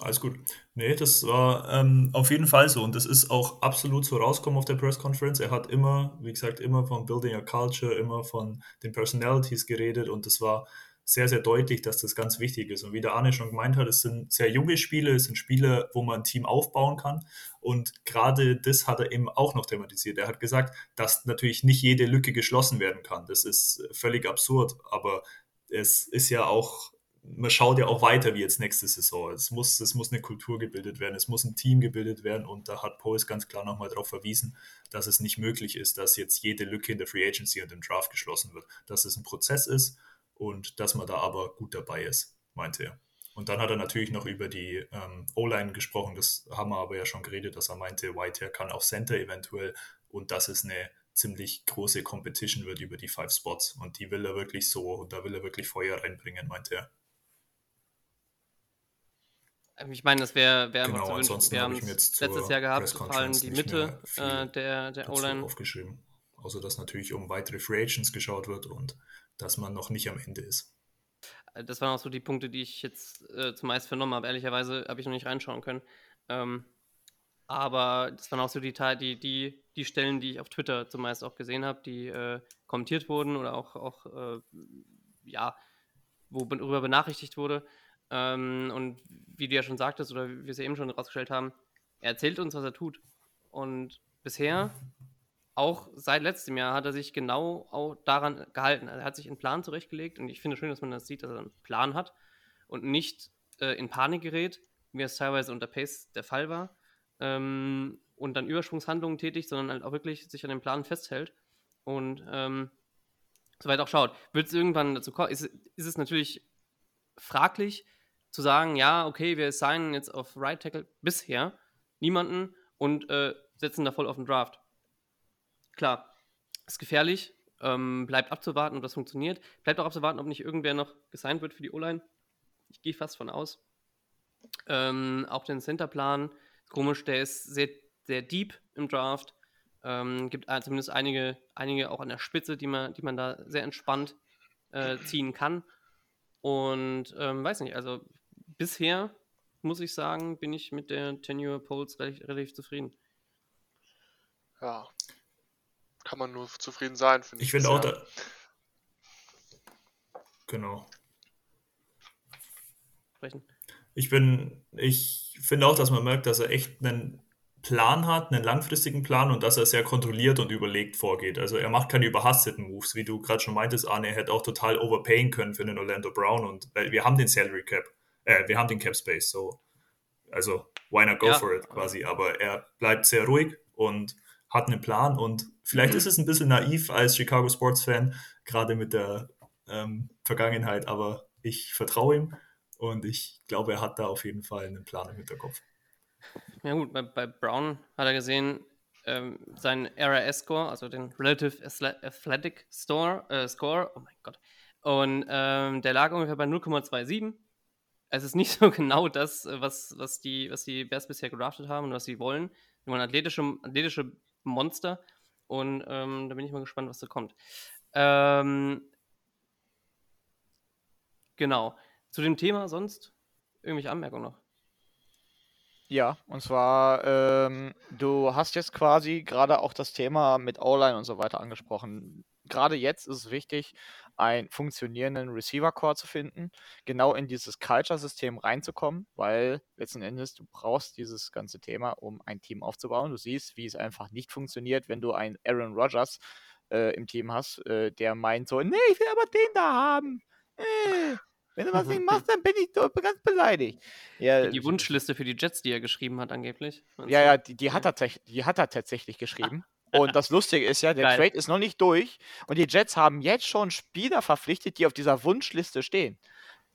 Alles gut. Nee, das war ähm, auf jeden Fall so. Und das ist auch absolut so rausgekommen auf der Press Conference. Er hat immer, wie gesagt, immer von Building a Culture, immer von den Personalities geredet. Und das war sehr, sehr deutlich, dass das ganz wichtig ist. Und wie der Arne schon gemeint hat, es sind sehr junge Spiele, es sind Spiele, wo man ein Team aufbauen kann. Und gerade das hat er eben auch noch thematisiert. Er hat gesagt, dass natürlich nicht jede Lücke geschlossen werden kann. Das ist völlig absurd. Aber es ist ja auch man schaut ja auch weiter wie jetzt nächste Saison. Es muss, es muss eine Kultur gebildet werden, es muss ein Team gebildet werden und da hat Poles ganz klar nochmal darauf verwiesen, dass es nicht möglich ist, dass jetzt jede Lücke in der Free Agency und im Draft geschlossen wird. Dass es ein Prozess ist und dass man da aber gut dabei ist, meinte er. Und dann hat er natürlich noch über die ähm, O-Line gesprochen, das haben wir aber ja schon geredet, dass er meinte, Whitehair kann auf Center eventuell und dass es eine ziemlich große Competition wird über die Five Spots und die will er wirklich so und da will er wirklich Feuer reinbringen, meinte er. Ähm, ich meine, das wäre wär genau, einfach zu wünschen. Wir haben es letztes Jahr gehabt, vor allem die Mitte äh, der, der O-Line. aufgeschrieben. Außer dass natürlich um weitere Free Agents geschaut wird und dass man noch nicht am Ende ist. Äh, das waren auch so die Punkte, die ich jetzt äh, zumeist vernommen habe. Ehrlicherweise habe ich noch nicht reinschauen können. Ähm, aber das waren auch so die, die, die, die Stellen, die ich auf Twitter zumeist auch gesehen habe, die äh, kommentiert wurden oder auch, auch äh, ja, worüber benachrichtigt wurde. Ähm, und wie du ja schon sagtest, oder wie wir es ja eben schon rausgestellt haben, er erzählt uns, was er tut. Und bisher, auch seit letztem Jahr, hat er sich genau auch daran gehalten. Er hat sich einen Plan zurechtgelegt und ich finde schön, dass man das sieht, dass er einen Plan hat und nicht äh, in Panik gerät, wie es teilweise unter Pace der Fall war, ähm, und dann Überschwungshandlungen tätigt, sondern halt auch wirklich sich an dem Plan festhält und ähm, soweit auch schaut. Wird es irgendwann dazu kommen, ist, ist es natürlich fraglich, zu sagen, ja, okay, wir signen jetzt auf Right Tackle bisher niemanden und äh, setzen da voll auf den Draft. Klar, ist gefährlich, ähm, bleibt abzuwarten, ob das funktioniert. Bleibt auch abzuwarten, ob nicht irgendwer noch gesigned wird für die O-Line. Ich gehe fast von aus. Ähm, auch den Centerplan, komisch, der ist sehr, sehr deep im Draft. Ähm, gibt zumindest einige, einige auch an der Spitze, die man, die man da sehr entspannt äh, ziehen kann. Und ähm, weiß nicht, also bisher, muss ich sagen, bin ich mit der Tenure Polls relativ, relativ zufrieden. Ja. Kann man nur zufrieden sein, finde ich. Ich finde auch, da genau. Sprechen. Ich bin, ich finde auch, dass man merkt, dass er echt einen Plan hat, einen langfristigen Plan und dass er sehr kontrolliert und überlegt vorgeht. Also er macht keine überhasteten Moves, wie du gerade schon meintest, Arne, er hätte auch total overpayen können für den Orlando Brown und weil wir haben den Salary Cap, äh, wir haben den Cap Space, so also why not go Ja. for it quasi, aber er bleibt sehr ruhig und hat einen Plan und vielleicht ist es ein bisschen naiv als Chicago Sports Fan, gerade mit der ähm, Vergangenheit, aber ich vertraue ihm und ich glaube, er hat da auf jeden Fall einen Plan im Hinterkopf. Ja gut, bei, bei Brown hat er gesehen, ähm, seinen RAS-Score, also den Relative Athle- Athletic Store, äh, Score, oh mein Gott, und ähm, der lag ungefähr bei 0,27. Es ist nicht [LAUGHS] so genau das, äh, was, was, die, was die Bears bisher gedraftet haben und was sie wollen. Die wollen athletische, athletische Monster und ähm, da bin ich mal gespannt, was da kommt. Ähm, genau. Zu dem Thema sonst irgendwelche Anmerkungen noch? Ja, und zwar, ähm, du hast jetzt quasi gerade auch das Thema mit O-Line und so weiter angesprochen. Gerade jetzt ist es wichtig, einen funktionierenden Receiver-Core zu finden, genau in dieses Culture-System reinzukommen, weil letzten Endes du brauchst dieses ganze Thema, um ein Team aufzubauen. Du siehst, wie es einfach nicht funktioniert, wenn du einen Aaron Rodgers äh, im Team hast, äh, der meint so, nee, ich will aber den da haben. Äh, wenn du was nicht machst, dann bin ich doch ganz beleidigt. Ja, Die Wunschliste für die Jets, die er geschrieben hat, angeblich. Ja, ja, die, die, hat er, die hat er tatsächlich geschrieben. Und [LAUGHS] das Lustige ist ja, der Geil. Trade ist noch nicht durch und die Jets haben jetzt schon Spieler verpflichtet, die auf dieser Wunschliste stehen.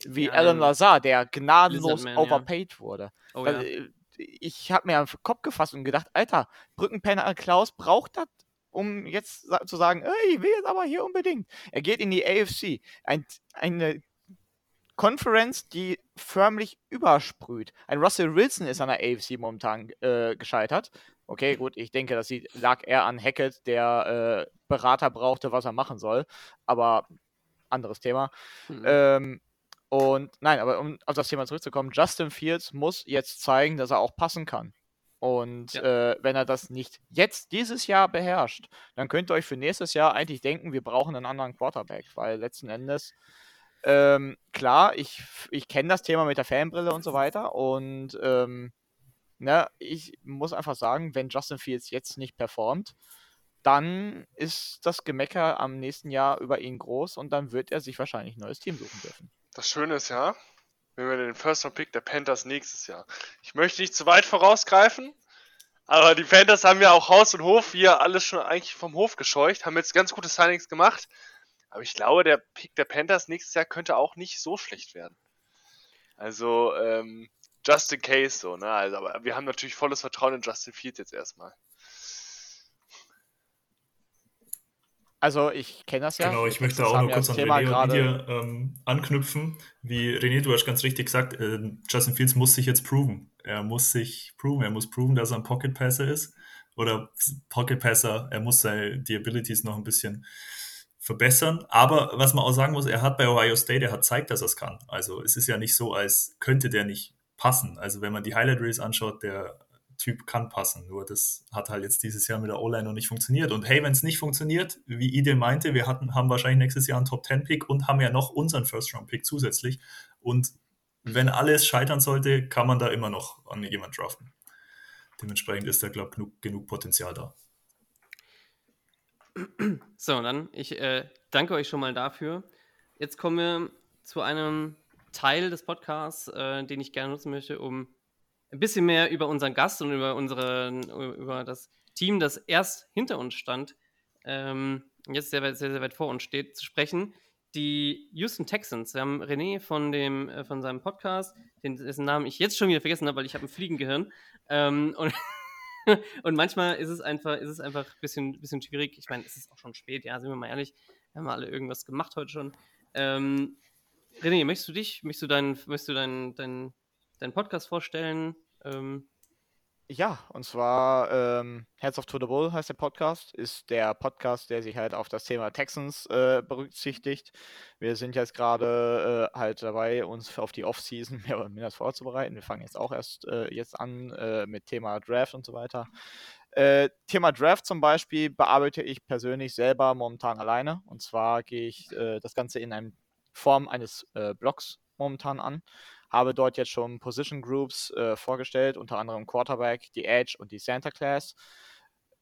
Wie Ja, Alan den Lazar, der gnadenlos Lizardman, ja. overpaid wurde. Oh, Also, ja. äh, Ich habe mir den Kopf gefasst und gedacht, Alter, Brückenpenner Klaus braucht das, um jetzt zu sagen, ich will jetzt aber hier unbedingt. Er geht in die AFC. Ein, eine Conference, die förmlich übersprüht. Ein Russell Wilson ist an der AFC momentan äh, gescheitert. Okay, gut, ich denke, das lag eher an Hackett, der äh, Berater brauchte, was er machen soll. Aber anderes Thema. Mhm. Ähm, und nein, aber um auf das Thema zurückzukommen, Justin Fields muss jetzt zeigen, dass er auch passen kann. Und Ja. äh, wenn er das nicht jetzt dieses Jahr beherrscht, dann könnt ihr euch für nächstes Jahr eigentlich denken, wir brauchen einen anderen Quarterback, weil letzten Endes, ähm, klar, ich, ich kenne das Thema mit der Fanbrille und so weiter und ähm, ne, ich muss einfach sagen, wenn Justin Fields jetzt nicht performt, dann ist das Gemecker am nächsten Jahr über ihn groß und dann wird er sich wahrscheinlich ein neues Team suchen dürfen. Das Schöne ist ja, wenn wir den First Round Pick der Panthers nächstes Jahr. Ich möchte nicht zu weit vorausgreifen, aber die Panthers haben ja auch Haus und Hof hier alles schon eigentlich vom Hof gescheucht, haben jetzt ganz gute Signings gemacht. Aber ich glaube, der Pick der Panthers nächstes Jahr könnte auch nicht so schlecht werden. Also, ähm, just in case so, ne? Also, aber wir haben natürlich volles Vertrauen in Justin Fields jetzt erstmal. Also ich kenne das ja. Genau, ich möchte das auch noch kurz an Thema René und dir ähm, anknüpfen. Wie René, du hast ganz richtig gesagt, äh, Justin Fields muss sich jetzt proven. Er muss sich proven, er muss proven, dass er ein Pocket Passer ist. Oder Pocket Passer, er muss seine, die Abilities noch ein bisschen verbessern. Aber was man auch sagen muss, er hat bei Ohio State, er hat zeigt, dass er es kann. Also es ist ja nicht so, als könnte der nicht passen. Also wenn man die Highlight Reels anschaut, der Typ kann passen. Nur das hat halt jetzt dieses Jahr mit der O-Line noch nicht funktioniert. Und hey, wenn es nicht funktioniert, wie Ide meinte, wir hatten, haben wahrscheinlich nächstes Jahr einen Top-10-Pick und haben ja noch unseren First-Round-Pick zusätzlich. Und wenn alles scheitern sollte, kann man da immer noch an jemand draften. Dementsprechend ist da, glaube ich, genug, genug Potenzial da. So, dann, ich äh, danke euch schon mal dafür. Jetzt kommen wir zu einem Teil des Podcasts, äh, den ich gerne nutzen möchte, um ein bisschen mehr über unseren Gast und über, unsere, über das Team, das erst hinter uns stand, ähm, jetzt sehr, weit- sehr, sehr weit vor uns steht, zu sprechen. Die Houston Texans. Wir haben René von, dem, äh, von seinem Podcast, den, dessen Namen ich jetzt schon wieder vergessen habe, weil ich habe ein Fliegengehirn. Ähm, und und manchmal ist es einfach, ist es einfach ein bisschen, bisschen schwierig. Ich meine, es ist auch schon spät, ja, sind wir mal ehrlich. Wir haben alle irgendwas gemacht heute schon. Ähm, René, möchtest du dich, möchtest du deinen, möchtest du deinen, deinen, deinen Podcast vorstellen? Ähm, Ja, und zwar ähm, Heads of to the Bull heißt der Podcast, ist der Podcast, der sich halt auf das Thema Texans äh, berücksichtigt. Wir sind jetzt gerade äh, halt dabei, uns auf die Offseason [LAUGHS] mehr oder minder vorzubereiten. Wir fangen jetzt auch erst äh, jetzt an äh, mit Thema Draft und so weiter. Äh, Thema Draft zum Beispiel bearbeite ich persönlich selber momentan alleine. Und zwar gehe ich äh, das Ganze in einer Form eines Blogs momentan an habe dort jetzt schon Position Groups äh, vorgestellt, unter anderem Quarterback, die Edge und die Santa Class.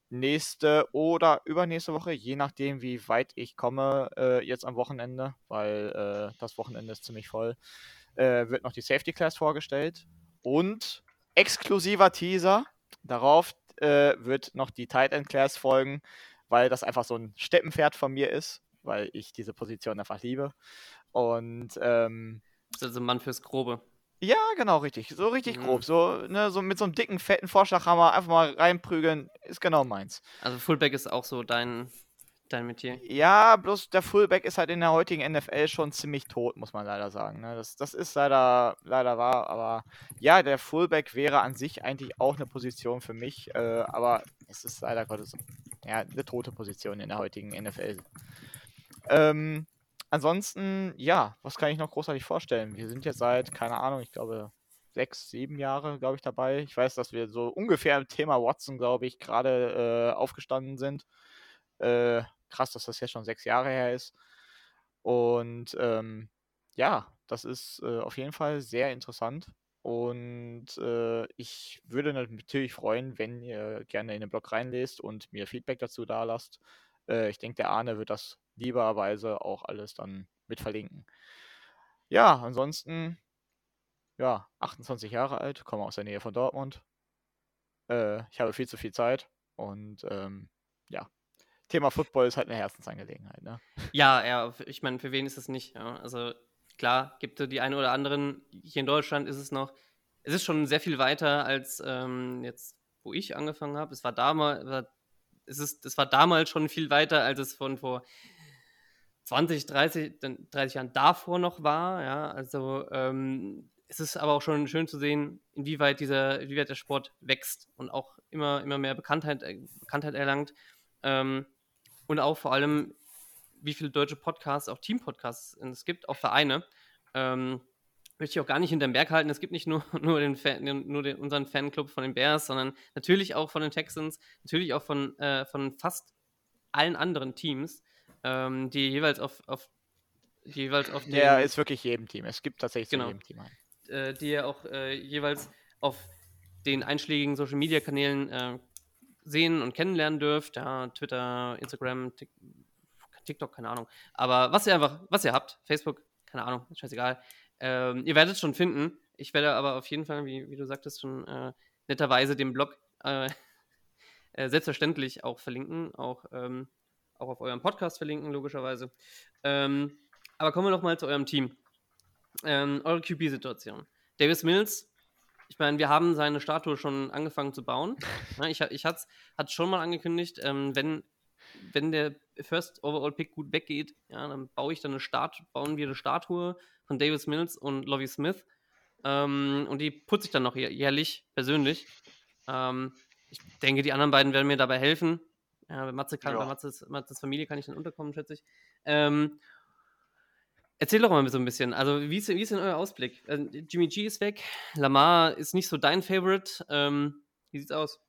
Nächste oder übernächste Woche, je nachdem, wie weit ich komme, äh, jetzt am Wochenende, weil äh, das Wochenende ist ziemlich voll, äh, wird noch die Safety Class vorgestellt. Und exklusiver Teaser, darauf äh, wird noch die Tight End Class folgen, weil das einfach so ein Steppenpferd von mir ist, weil ich diese Position einfach liebe. Und ähm, also Mann fürs Grobe. ja, genau, richtig. So richtig Mhm. grob. So, ne, so mit so einem dicken, fetten Vorschlaghammer einfach mal reinprügeln, ist genau meins. Also Fullback ist auch so dein, dein Metier. Ja, bloß der Fullback ist halt in der heutigen NFL schon ziemlich tot, muss man leider sagen. Ne? Das, das ist leider, leider wahr, aber ja, der Fullback wäre an sich eigentlich auch eine Position für mich, äh, aber es ist leider Gottes ja, eine tote Position in der heutigen NFL. Ähm, ansonsten, ja, was kann ich noch großartig vorstellen? Wir sind jetzt seit, keine Ahnung, ich glaube, sechs, sieben Jahre, glaube ich, dabei. Ich weiß, dass wir so ungefähr im Thema Watson, glaube ich, gerade äh, aufgestanden sind. Äh, krass, dass das jetzt schon sechs Jahre her ist. Und ähm, ja, das ist äh, auf jeden Fall sehr interessant. Und äh, ich würde natürlich freuen, wenn ihr gerne in den Blog reinlest und mir Feedback dazu da lasst. Äh, ich denke, der Arne wird das lieberweise auch alles dann mit verlinken. Ja, ansonsten, ja, 28 Jahre alt, komme aus der Nähe von Dortmund. Äh, ich habe viel zu viel Zeit und ähm, ja, Thema Football ist halt eine Herzensangelegenheit, ne? Ja, ja, ich meine, für wen ist es nicht? Ja? Also klar, gibt es die einen oder anderen. Hier in Deutschland ist es noch, es ist schon sehr viel weiter als ähm, jetzt, wo ich angefangen habe. Es war damals, es ist, es war damals schon viel weiter, als es von vor 20, 30, dann 30 Jahren davor noch war. Ja, also ähm, es ist aber auch schon schön zu sehen, inwieweit dieser, inwieweit der Sport wächst und auch immer, immer mehr Bekanntheit, äh, Bekanntheit erlangt. Ähm, und auch vor allem, wie viele deutsche Podcasts, auch Team-Podcasts es gibt, auch Vereine. Ähm, möchte ich auch gar nicht hinterm Berg halten. Es gibt nicht nur, [LAUGHS] nur, den Fan, nur den, unseren Fanclub von den Bears, sondern natürlich auch von den Texans, natürlich auch von, äh, von fast allen anderen Teams, ähm, die jeweils auf, auf jeweils auf den, Der ist wirklich jedem Team. Es gibt tatsächlich Genau. jedem Team einen. äh, die ihr auch äh, jeweils auf den einschlägigen Social Media Kanälen äh, sehen und kennenlernen dürft. Ja, Twitter, Instagram, Tik TikTok, keine Ahnung. Aber was ihr einfach, was ihr habt, Facebook, keine Ahnung, scheißegal. Ähm, ihr werdet es schon finden. Ich werde aber auf jeden Fall, wie, wie du sagtest, schon äh, netterweise den Blog äh, [LAUGHS] äh, selbstverständlich auch verlinken, auch, ähm, auch auf eurem Podcast verlinken, logischerweise. Ähm, aber kommen wir noch mal zu eurem Team. Ähm, eure QB-Situation. Davis Mills, ich meine, wir haben seine Statue schon angefangen zu bauen. Ja, [LAUGHS] ich ich hatte es schon mal angekündigt, ähm, wenn, wenn der First Overall Pick gut weggeht, ja, dann baue ich dann eine Start, bauen wir eine Statue von Davis Mills und Lovie Smith. Ähm, und die putze ich dann noch jä- jährlich, persönlich. Ähm, ich denke, die anderen beiden werden mir dabei helfen. Ja, bei Matze kann, Ja. bei Matzes, Matzes Familie kann ich dann unterkommen, schätze ich. Ähm, Erzähl doch mal so ein bisschen. Also, wie ist, wie ist denn euer Ausblick? Äh, Jimmy G ist weg. Lamar ist nicht so dein Favorite. Ähm, wie sieht's aus?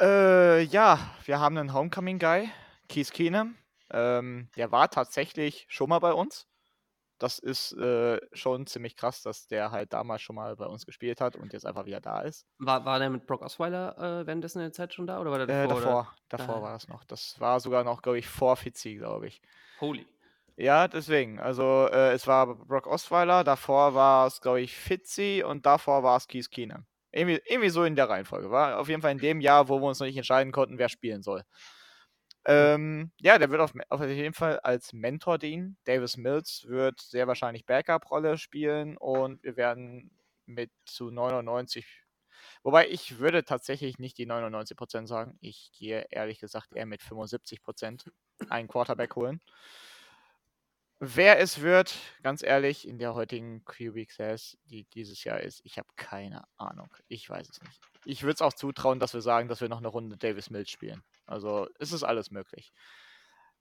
Äh, ja, wir haben einen Homecoming-Guy, Keith Keenum. Ähm, der war tatsächlich schon mal bei uns. Das ist äh, schon ziemlich krass, dass der halt damals schon mal bei uns gespielt hat und jetzt einfach wieder da ist. War, war der mit Brock Osweiler äh, währenddessen in der Zeit schon da? Oder war der Äh, davor? davor, Oder? davor Ah. war das noch. Das war sogar noch, glaube ich, vor Fitzi, glaube ich. Holy. Ja, deswegen. Also, äh, es war Brock Osweiler, davor war es, glaube ich, Fitzi und davor war es Keith Keenum. Irgendwie, irgendwie so in der Reihenfolge. War auf jeden Fall in dem Jahr, wo wir uns noch nicht entscheiden konnten, wer spielen soll. Ähm, ja, der wird auf, auf jeden Fall als Mentor dienen. Davis Mills wird sehr wahrscheinlich Backup-Rolle spielen und wir werden mit zu 99, wobei ich würde tatsächlich nicht die 99% sagen. Ich gehe ehrlich gesagt eher mit 75% einen Quarterback holen. Wer es wird, ganz ehrlich, in der heutigen QB Class, die dieses Jahr ist, ich habe keine Ahnung. Ich weiß es nicht. Ich würde es auch zutrauen, dass wir sagen, dass wir noch eine Runde Davis Mills spielen. Also es ist alles möglich.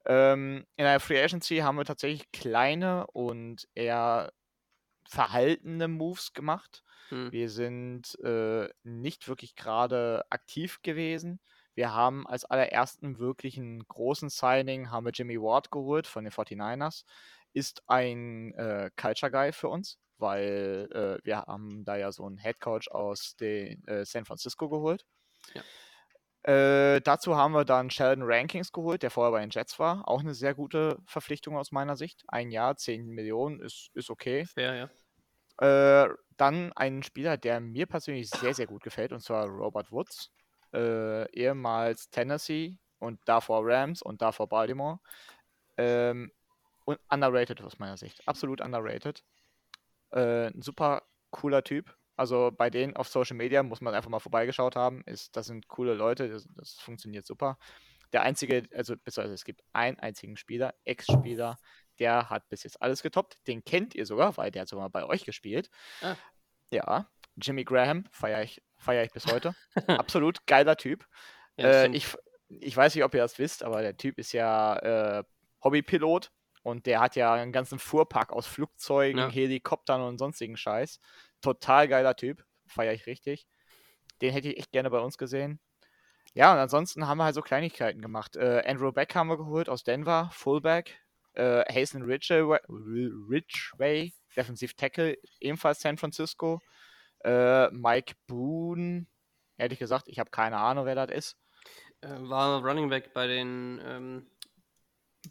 Ähm, in der Free Agency haben wir tatsächlich kleine und eher verhaltene Moves gemacht. Hm. Wir sind äh, nicht wirklich gerade aktiv gewesen. Wir haben als allerersten wirklichen großen Signing haben wir Jimmy Ward geholt von den 49ers. Ist ein äh, Culture Guy für uns, weil äh, wir haben da ja so einen Head Coach aus den, äh, San Francisco geholt. Äh, dazu haben wir dann Sheldon Rankings geholt, der vorher bei den Jets war. Auch eine sehr gute Verpflichtung aus meiner Sicht. Ein Jahr, 10 Millionen ist, ist okay. Fair, ja. Äh, dann ein Spieler, der mir persönlich sehr, sehr gut gefällt, und zwar Robert Woods. Äh, ehemals Tennessee und davor Rams und davor Baltimore. Ähm, und underrated aus meiner Sicht. Absolut underrated. Äh, ein super cooler Typ. Also bei denen auf Social Media muss man einfach mal vorbeigeschaut haben. Ist, das sind coole Leute, das, das funktioniert super. Der einzige, also beziehungsweise es gibt einen einzigen Spieler, Ex-Spieler, der hat bis jetzt alles getoppt. Den kennt ihr sogar, weil der hat sogar bei euch gespielt. Ah. Ja, Jimmy Graham feiere ich, feier ich bis heute. [LAUGHS] Absolut geiler Typ. Ja, äh, ich, ich weiß nicht, ob ihr das wisst, aber der Typ ist ja äh, Hobbypilot und der hat ja einen ganzen Fuhrpark aus Flugzeugen, Ja. Helikoptern und sonstigen Scheiß. Total geiler Typ, feiere ich richtig. Den hätte ich echt gerne bei uns gesehen. Ja, und ansonsten haben wir halt so Kleinigkeiten gemacht. Äh, Andrew Beck haben wir geholt aus Denver, Fullback. Äh, Hasten Ridgeway, Ridgeway, Defensive Tackle, ebenfalls San Francisco. Äh, Mike Boone, ehrlich gesagt, ich habe keine Ahnung, wer das ist. Äh, war Running Back bei den, ähm,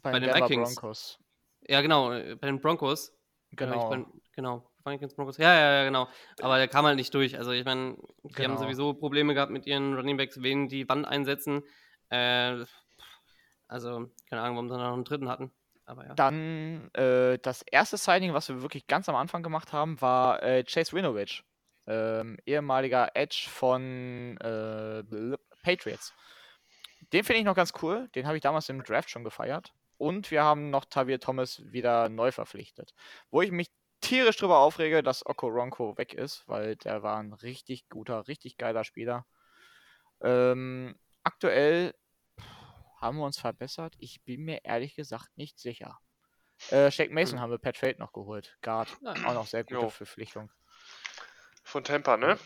Bei, den Vikings. Broncos. ja genau, äh, bei den Broncos. Genau. Mein, genau, Vikings Broncos. Ja, ja, ja, genau. Aber der kam halt nicht durch. Also ich meine, die haben Genau. sowieso Probleme gehabt mit ihren Running Backs, wen die wann einsetzen. Äh, also, keine Ahnung, warum sie noch einen dritten hatten. Aber ja. Dann äh, das erste Signing, was wir wirklich ganz am Anfang gemacht haben, war äh, Chase Winovich, ähm, ehemaliger Edge von äh, Patriots. Den finde ich noch ganz cool. Den habe ich damals im Draft schon gefeiert. Und wir haben noch Tavir Thomas wieder neu verpflichtet. Wo ich mich tierisch drüber aufrege, dass Okoronko weg ist, weil der war ein richtig guter, richtig geiler Spieler. Ähm, aktuell haben wir uns verbessert. Ich bin mir ehrlich gesagt nicht sicher. Äh, Shaq Mason haben wir per Trade noch geholt. Guard. Auch noch sehr gute Jo. Verpflichtung. Von Tampa, ne?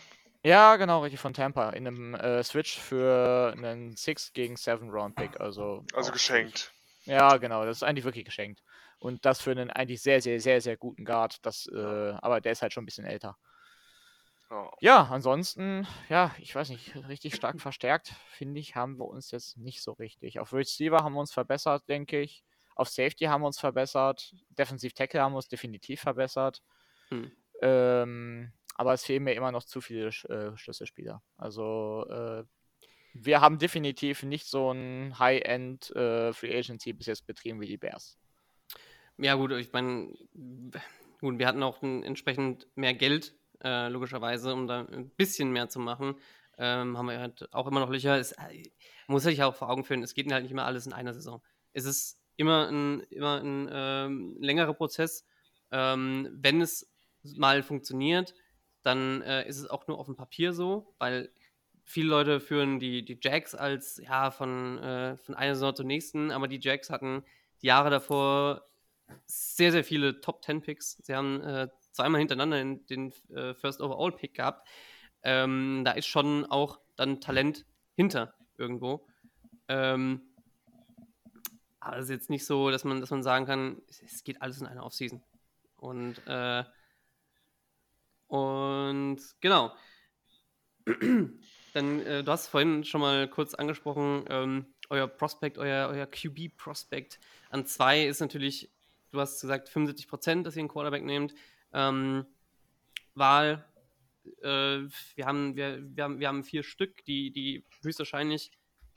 Ja, genau, richtig von Tampa. In einem äh, Switch für einen 6 gegen 7 Round Pick. Also, Also geschenkt. Ja, genau, das ist eigentlich wirklich geschenkt. Und das für einen eigentlich sehr, sehr, sehr, sehr guten Guard. Das, äh, aber der ist halt schon ein bisschen älter. Ja. Ja, ansonsten, ja, ich weiß nicht, richtig stark verstärkt, finde ich, haben wir uns jetzt nicht so richtig. Auf Receiver haben wir uns verbessert, denke ich. Auf Safety haben wir uns verbessert. Defensiv Tackle haben wir uns definitiv verbessert. Hm. Ähm, aber es fehlen mir immer noch zu viele äh, Schlüsselspieler. Also, äh, wir haben definitiv nicht so ein High-End äh, Free Agency bis jetzt betrieben wie die Bears. Ja, gut, ich meine, gut, wir hatten auch entsprechend mehr Geld, äh, logischerweise, um da ein bisschen mehr zu machen. Ähm, haben wir halt auch immer noch Löcher. Es, äh, muss sich auch vor Augen führen, es geht halt nicht immer alles in einer Saison. Es ist immer ein, immer ein ähm, längerer Prozess. Ähm, wenn es mal funktioniert, dann äh, ist es auch nur auf dem Papier so, weil viele Leute führen die, die Jacks als, ja, von, äh, von einer Saison zur nächsten, aber die Jacks hatten die Jahre davor sehr, sehr viele Top 10 Picks. Sie haben äh, zweimal hintereinander den, äh, First Overall Pick gehabt. Ähm, da ist schon auch dann Talent hinter irgendwo. Ähm, aber es ist jetzt nicht so, dass man, dass man sagen kann, es, es geht alles in einer Offseason. Und, äh, und genau. [CLEARS THROAT] Dann, äh, du hast vorhin schon mal kurz angesprochen, ähm, euer Prospect, euer, euer QB-Prospect an zwei ist natürlich, du hast gesagt, 75 Prozent, dass ihr einen Quarterback nehmt. Ähm, Wahl, äh, wir, haben, wir, wir, haben, wir haben vier Stück, die, die höchstwahrscheinlich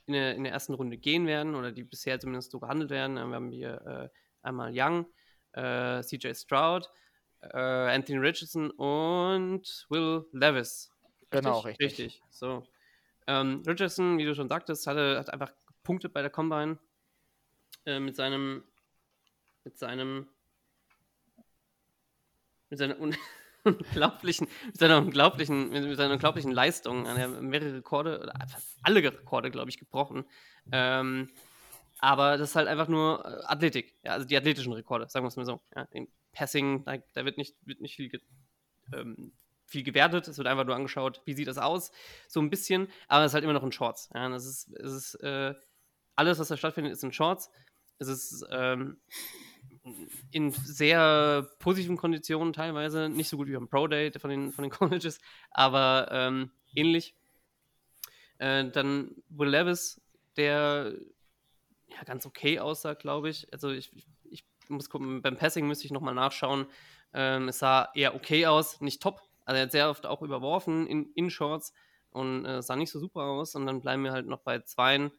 in der, in der ersten Runde gehen werden oder die bisher zumindest so gehandelt werden. Dann haben wir äh, einmal Young, äh, CJ Stroud, äh, Anthony Richardson und Will Levis. Genau, richtig. Richtig, so. Ähm, Richardson, wie du schon sagtest, hatte, hat einfach gepunktet bei der Combine äh, mit seinem mit seinem mit seiner un [LAUGHS] unglaublichen mit seiner unglaublichen mit, seiner unglaublichen Leistung er hat mehrere Rekorde oder fast alle Rekorde glaube ich gebrochen ähm, aber das ist halt einfach nur äh, Athletik ja also die athletischen Rekorde sagen wir es mal so ja, Passing da, da wird nicht wird nicht viel ge ähm, viel gewertet, es wird einfach nur angeschaut, wie sieht das aus, so ein bisschen, aber es ist halt immer noch in Shorts. Ja, das ist, es ist äh, alles, was da stattfindet, ist in Shorts. Es ist ähm, in sehr positiven Konditionen teilweise, nicht so gut wie am Pro Day von den, von den [LAUGHS] Colleges, aber ähm, ähnlich. Äh, dann Will Levis, der ja ganz okay aussah, glaube ich. Also ich, ich muss gucken, beim Passing müsste ich nochmal nachschauen. Ähm, es sah eher okay aus, nicht top. Also er hat sehr oft auch überworfen in, in Shorts und äh, sah nicht so super aus. Und dann bleiben wir halt noch bei Zweien,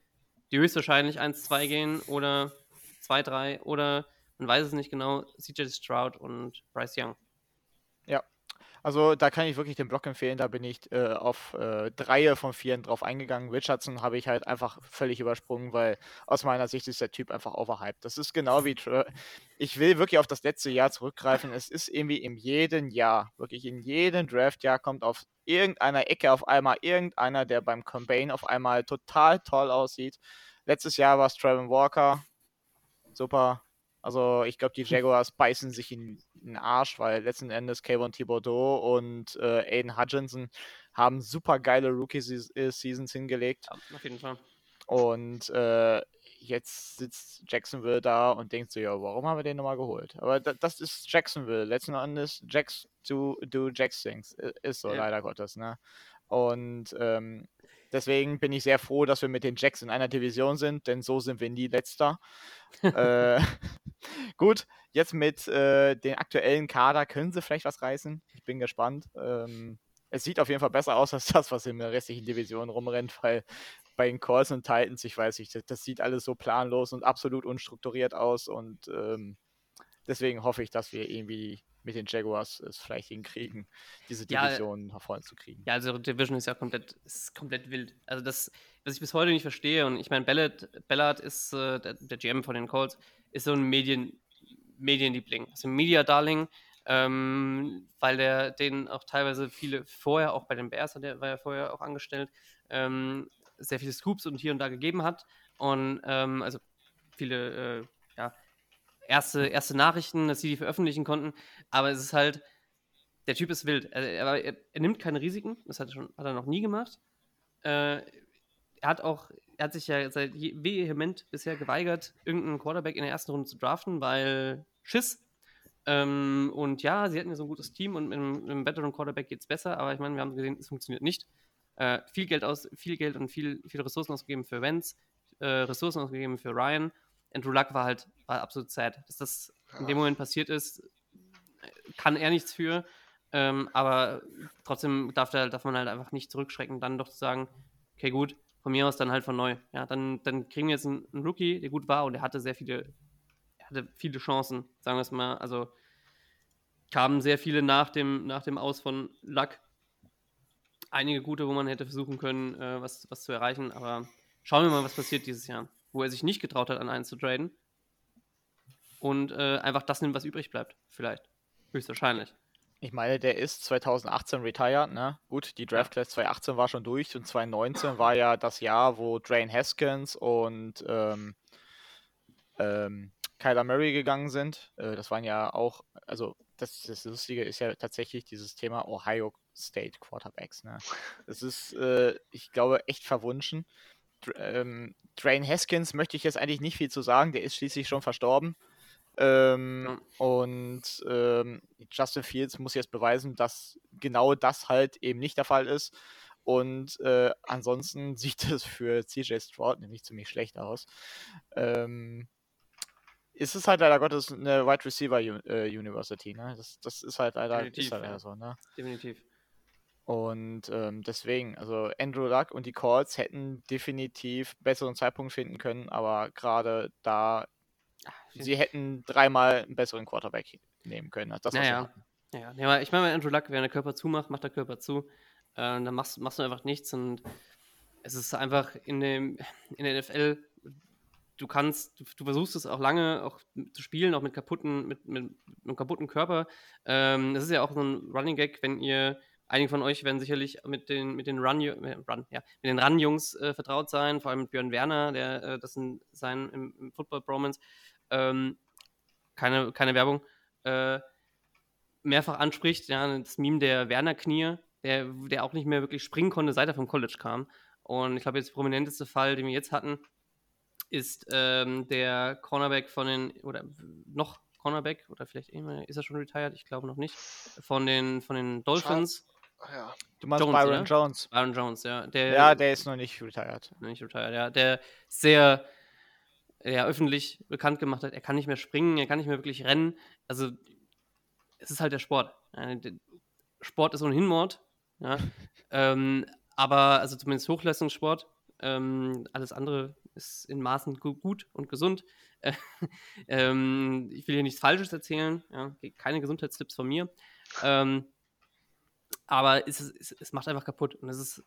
die höchstwahrscheinlich 1-2 gehen oder 2-3 oder man weiß es nicht genau, CJ Stroud und Bryce Young. Also da kann ich wirklich den Block empfehlen. Da bin ich äh, auf äh, drei von vier drauf eingegangen. Richardson habe ich halt einfach völlig übersprungen, weil aus meiner Sicht ist der Typ einfach overhyped. Das ist genau wie. Tra ich will wirklich auf das letzte Jahr zurückgreifen. Es ist irgendwie in jedem Jahr, wirklich in jedem Draftjahr kommt auf irgendeiner Ecke auf einmal irgendeiner, der beim Combine auf einmal total toll aussieht. Letztes Jahr war es Trevor Walker. Super. Also ich glaube, die Jaguars beißen sich in, in, den Arsch, weil letzten Endes Kayvon Thibodeau und äh, Aiden Hutchinson haben super geile Rookie-Seasons hingelegt. Ja, auf jeden Fall. Und äh, jetzt sitzt Jacksonville da und denkt so, ja, warum haben wir den nochmal geholt? Aber da, das ist Jacksonville. Letzten Endes, Jacks do, do Jacks things. Ist so, ja. leider Gottes, ne? Und ähm, deswegen bin ich sehr froh, dass wir mit den Jacks in einer Division sind, denn so sind wir nie letzter. [LAUGHS] äh, [LAUGHS] gut, jetzt mit äh, den aktuellen Kader können sie vielleicht was reißen. Ich bin gespannt. Ähm, es sieht auf jeden Fall besser aus als das, was in der restlichen Division rumrennt, weil bei den Calls und Titans, ich weiß nicht, das, das sieht alles so planlos und absolut unstrukturiert aus und ähm, deswegen hoffe ich, dass wir irgendwie mit den Jaguars es vielleicht hinkriegen, diese Division ja, hervorzukriegen. Ja, also Division ist ja komplett, ist komplett wild. Also das, was ich bis heute nicht verstehe, und ich meine, Ballard, Ballard ist äh, der, der, GM von den Colts, ist so ein Medien, Medienliebling, also ein Media-Darling, ähm, weil der den auch teilweise viele vorher, auch bei den Bears, der war ja vorher auch angestellt, ähm, sehr viele Scoops und hier und da gegeben hat. Und ähm, also viele äh, erste, erste Nachrichten, dass sie die veröffentlichen konnten. Aber es ist halt, der Typ ist wild. Er, er, er nimmt keine Risiken, das hat er, schon, hat er noch nie gemacht. Äh, er hat auch, er hat sich ja seit vehement bisher geweigert, irgendeinen Quarterback in der ersten Runde zu draften, weil Schiss. Ähm, und ja, sie hatten ja so ein gutes Team und mit einem, einem Veteran Quarterback geht es besser, aber ich meine, wir haben gesehen, es funktioniert nicht. Äh, viel Geld aus, viel Geld und viel, viele Ressourcen ausgegeben für Vance, äh, Ressourcen ausgegeben für Ryan. Andrew Luck war halt war absolut sad. Dass das in dem Moment passiert ist, kann er nichts für. Ähm, aber trotzdem darf, der, darf man halt einfach nicht zurückschrecken, dann doch zu sagen, okay, gut, von mir aus dann halt von neu. Ja, dann, dann kriegen wir jetzt einen, einen Rookie, der gut war und er hatte sehr viele, er hatte viele Chancen, sagen wir es mal. Also kamen sehr viele nach dem, nach dem Aus von Luck. Einige gute, wo man hätte versuchen können, äh, was, was zu erreichen, aber schauen wir mal, was passiert dieses Jahr wo er sich nicht getraut hat, an einen zu traden. Und äh, einfach das nimmt, was übrig bleibt. Vielleicht. Höchstwahrscheinlich. Ich meine, der ist 2018 retired, ne? Gut, die Draft Class 2018 war schon durch und 2019 war ja das Jahr, wo Drain Haskins und ähm, ähm, Kyler Murray gegangen sind. Äh, das waren ja auch, also das, das Lustige ist ja tatsächlich dieses Thema Ohio State Quarterbacks. Ne? Das ist, äh, ich glaube, echt verwunschen ähm, Drain Haskins möchte ich jetzt eigentlich nicht viel zu sagen, der ist schließlich schon verstorben. Ähm, ja. Und ähm, Justin Fields muss jetzt beweisen, dass genau das halt eben nicht der Fall ist. Und äh, ansonsten [LAUGHS] sieht es für CJ Stroud nämlich ziemlich schlecht aus. Ähm, ist es halt leider Gottes eine Wide Receiver äh, University, ne? Das, das ist halt leider, Definitiv, ist halt ja. so, ne? Definitiv. Und ähm, deswegen, also Andrew Luck und die Calls hätten definitiv besseren Zeitpunkt finden können, aber gerade da, sie hätten dreimal einen besseren Quarterback nehmen können das, naja. hatten. Ja, ich meine, Andrew Luck, wenn der Körper zumacht, macht der Körper zu. Äh, dann machst, machst du einfach nichts und es ist einfach in, dem, in der NFL, du kannst, du, du, versuchst es auch lange auch zu spielen, auch mit kaputten, mit, mit, mit einem kaputten Körper. Ähm, das ist ja auch so ein Running Gag, wenn ihr Einige von euch werden sicherlich mit den, mit den Run, äh, Run ja, mit den Run-Jungs äh, vertraut sein, vor allem mit Björn Werner, der äh, das in sein im, im Football Bromance, ähm, keine, keine Werbung, äh, mehrfach anspricht, ja, das Meme der Werner-Knie, der, der auch nicht mehr wirklich springen konnte, seit er vom College kam. Und ich glaube, jetzt der prominenteste Fall, den wir jetzt hatten, ist ähm, der Cornerback von den, oder noch Cornerback, oder vielleicht ist er schon retired, ich glaube noch nicht, von den, von den Dolphins. Ja. Du meinst Jones, Byron oder? Jones. Byron Jones, ja. Der, Ja, der ist noch nicht retired. nicht retired, ja. Der sehr ja, öffentlich bekannt gemacht hat, er kann nicht mehr springen, er kann nicht mehr wirklich rennen. Also, es ist halt der Sport. Sport ist ohnehin Mord. Ja. [LAUGHS] ähm, aber, also zumindest Hochleistungssport. Ähm, alles andere ist in Maßen gu gut und gesund. Äh, [LAUGHS] ähm, ich will hier nichts Falsches erzählen. Ja. Keine Gesundheitstipps von mir. Ähm, aber es, es, es macht einfach kaputt. Und es ist,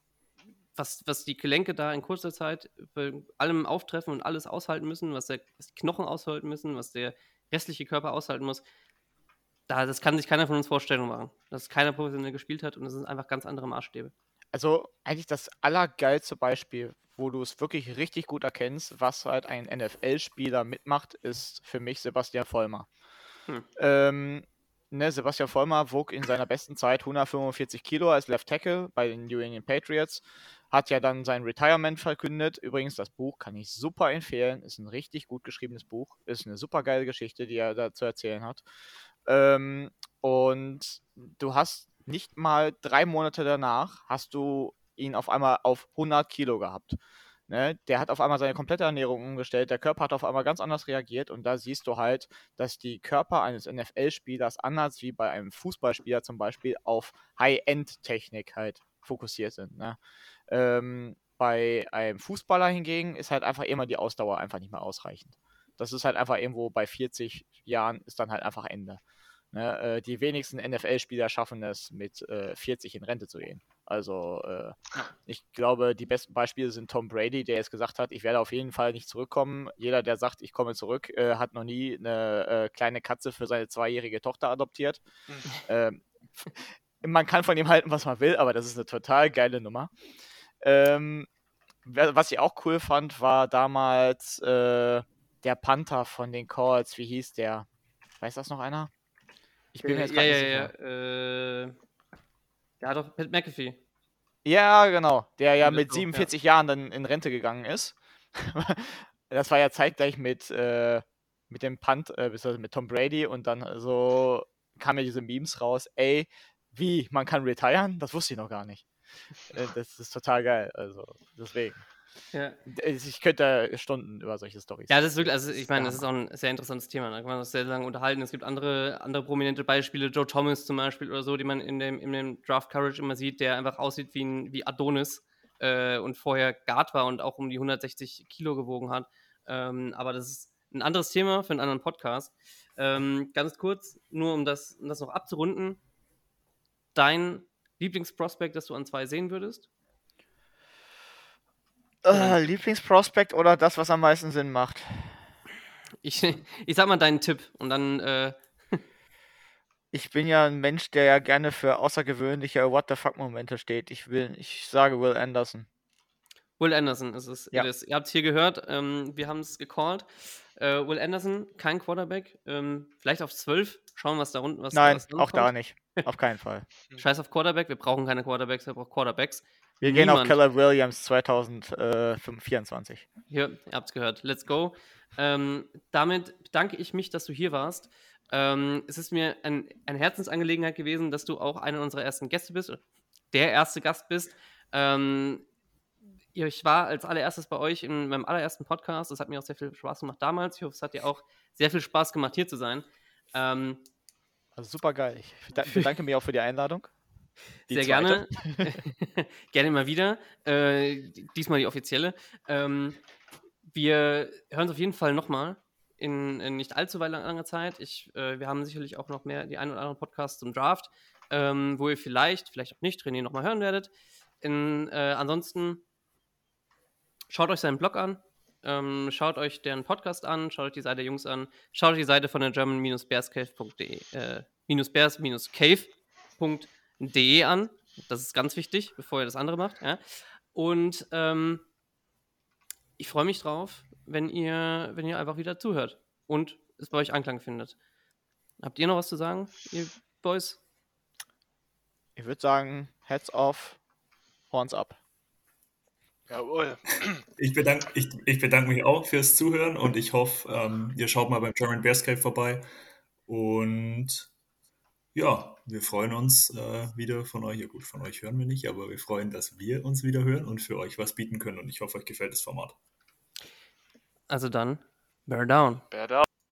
was, was die Gelenke da in kurzer Zeit bei allem auftreffen und alles aushalten müssen, was, der, was die Knochen aushalten müssen, was der restliche Körper aushalten muss, da, das kann sich keiner von uns Vorstellung machen. Dass keiner professionell gespielt hat und das sind einfach ganz andere Maßstäbe. Also eigentlich das allergeilste Beispiel, wo du es wirklich richtig gut erkennst, was halt ein NFL-Spieler mitmacht, ist für mich Sebastian Vollmer. Hm. Ähm, ne, Sebastian Vollmer wog in seiner besten Zeit 145 Kilo als Left Tackle bei den New England Patriots. Hat ja dann sein Retirement verkündet. Übrigens, das Buch kann ich super empfehlen. Ist ein richtig gut geschriebenes Buch. Ist eine super geile Geschichte, die er da zu erzählen hat. Ähm, und du hast nicht mal drei Monate danach, hast du ihn auf einmal auf 100 Kilo gehabt. Ne? Der hat auf einmal seine komplette Ernährung umgestellt, der Körper hat auf einmal ganz anders reagiert und da siehst du halt, dass die Körper eines NFL-Spielers anders wie bei einem Fußballspieler zum Beispiel auf High-End-Technik halt fokussiert sind. Ne? Ähm, bei einem Fußballer hingegen ist halt einfach immer die Ausdauer einfach nicht mehr ausreichend. Das ist halt einfach irgendwo bei 40 Jahren ist dann halt einfach Ende. Ne? Äh, die wenigsten NFL-Spieler schaffen es, mit äh, 40 in Rente zu gehen. Also äh, ich glaube, die besten Beispiele sind Tom Brady, der jetzt gesagt hat, ich werde auf jeden Fall nicht zurückkommen. Jeder, der sagt, ich komme zurück, äh, hat noch nie eine äh, kleine Katze für seine zweijährige Tochter adoptiert. Ähm, [LAUGHS] man kann von ihm halten, was man will, aber das ist eine total geile Nummer. Ähm, was ich auch cool fand, war damals äh, der Panther von den Calls. Wie hieß der? Weiß das noch einer? Ich bin mir jetzt grad ja, nicht ja, sicher. ja. Hat doch Pat McAfee. Ja, genau. Der ja Ja, mit so, ja. 47 Jahren dann in Rente gegangen ist. [LAUGHS] das war ja zeitgleich mit, äh, mit dem Punt, äh, beziehungsweise mit Tom Brady und dann so kamen ja diese Memes raus. Ey, wie, man kann retiren? Das wusste ich noch gar nicht. Äh, das ist total geil. Also, deswegen. Ja. Ich könnte Stunden über solche Stories. Ja, das ist wirklich, also ich meine, das ist auch ein sehr interessantes Thema. Da kann man uns sehr lange unterhalten. Es gibt andere, andere prominente Beispiele, Joe Thomas zum Beispiel oder so, die man in dem, in dem Draft Courage immer sieht, der einfach aussieht wie, ein, wie Adonis äh, und vorher Guard war und auch um die 160 Kilo gewogen hat. Ähm, aber das ist ein anderes Thema für einen anderen Podcast. Ähm, ganz kurz, nur um das, um das noch abzurunden. Dein Lieblingsprospekt, das du an zwei sehen würdest? Äh, Lieblingsprospekt oder das, was am meisten Sinn macht? Ich, ich sag mal deinen Tipp und dann äh, Ich bin ja ein Mensch, der ja gerne für außergewöhnliche What the fuck-Momente steht. Ich will, ich sage Will Anderson. Will Anderson ist es. Ja. It is. Ihr habt es hier gehört, ähm, wir haben es gecallt. Äh, Will Anderson, kein Quarterback. Ähm, vielleicht auf 12. Schauen, was da unten was Nein, was auch da nicht. Auf keinen Fall. [LAUGHS] Scheiß auf Quarterback, wir brauchen keine Quarterbacks, wir brauchen Quarterbacks. Wir gehen auf Niemand. Keller Williams 2024. Hier, ihr habt es gehört. Let's go. Ähm, damit bedanke ich mich, dass du hier warst. Ähm, es ist mir ein, eine Herzensangelegenheit gewesen, dass du auch einer unserer ersten Gäste bist, der erste Gast bist. Ähm, ich war als allererstes bei euch in meinem allerersten Podcast. Das hat mir auch sehr viel Spaß gemacht damals. Ich hoffe, es hat dir auch sehr viel Spaß gemacht, hier zu sein. Ähm, Also super geil. Ich beda- bedanke mich auch für die Einladung. Die Sehr zweite. gerne. [LAUGHS] gerne mal wieder. Äh, diesmal die offizielle. Ähm, wir hören es auf jeden Fall nochmal in, in nicht allzu weit langer Zeit. Ich, äh, wir haben sicherlich auch noch mehr, die ein oder anderen Podcasts zum Draft, ähm, wo ihr vielleicht, vielleicht auch nicht, René nochmal hören werdet. In, äh, ansonsten schaut euch seinen Blog an. Ähm, schaut euch deren Podcast an, schaut euch die Seite der Jungs an, schaut euch die Seite von der German-Bearscave.de, äh, minus bears-cave.de an. Das ist ganz wichtig, bevor ihr das andere macht. Ja? Und ähm, ich freue mich drauf, wenn ihr, wenn ihr einfach wieder zuhört und es bei euch Anklang findet. Habt ihr noch was zu sagen, ihr Boys? Ich würde sagen, Heads off, Horns up. Jawohl. Ich bedanke, ich, ich bedanke mich auch fürs Zuhören und ich hoffe, ähm, ihr schaut mal beim German Bears Cave vorbei. Und ja, wir freuen uns äh, wieder von euch. Ja gut, von euch hören wir nicht, aber wir freuen, dass wir uns wieder hören und für euch was bieten können. Und ich hoffe, euch gefällt das Format. Also dann, bear down. Bear down.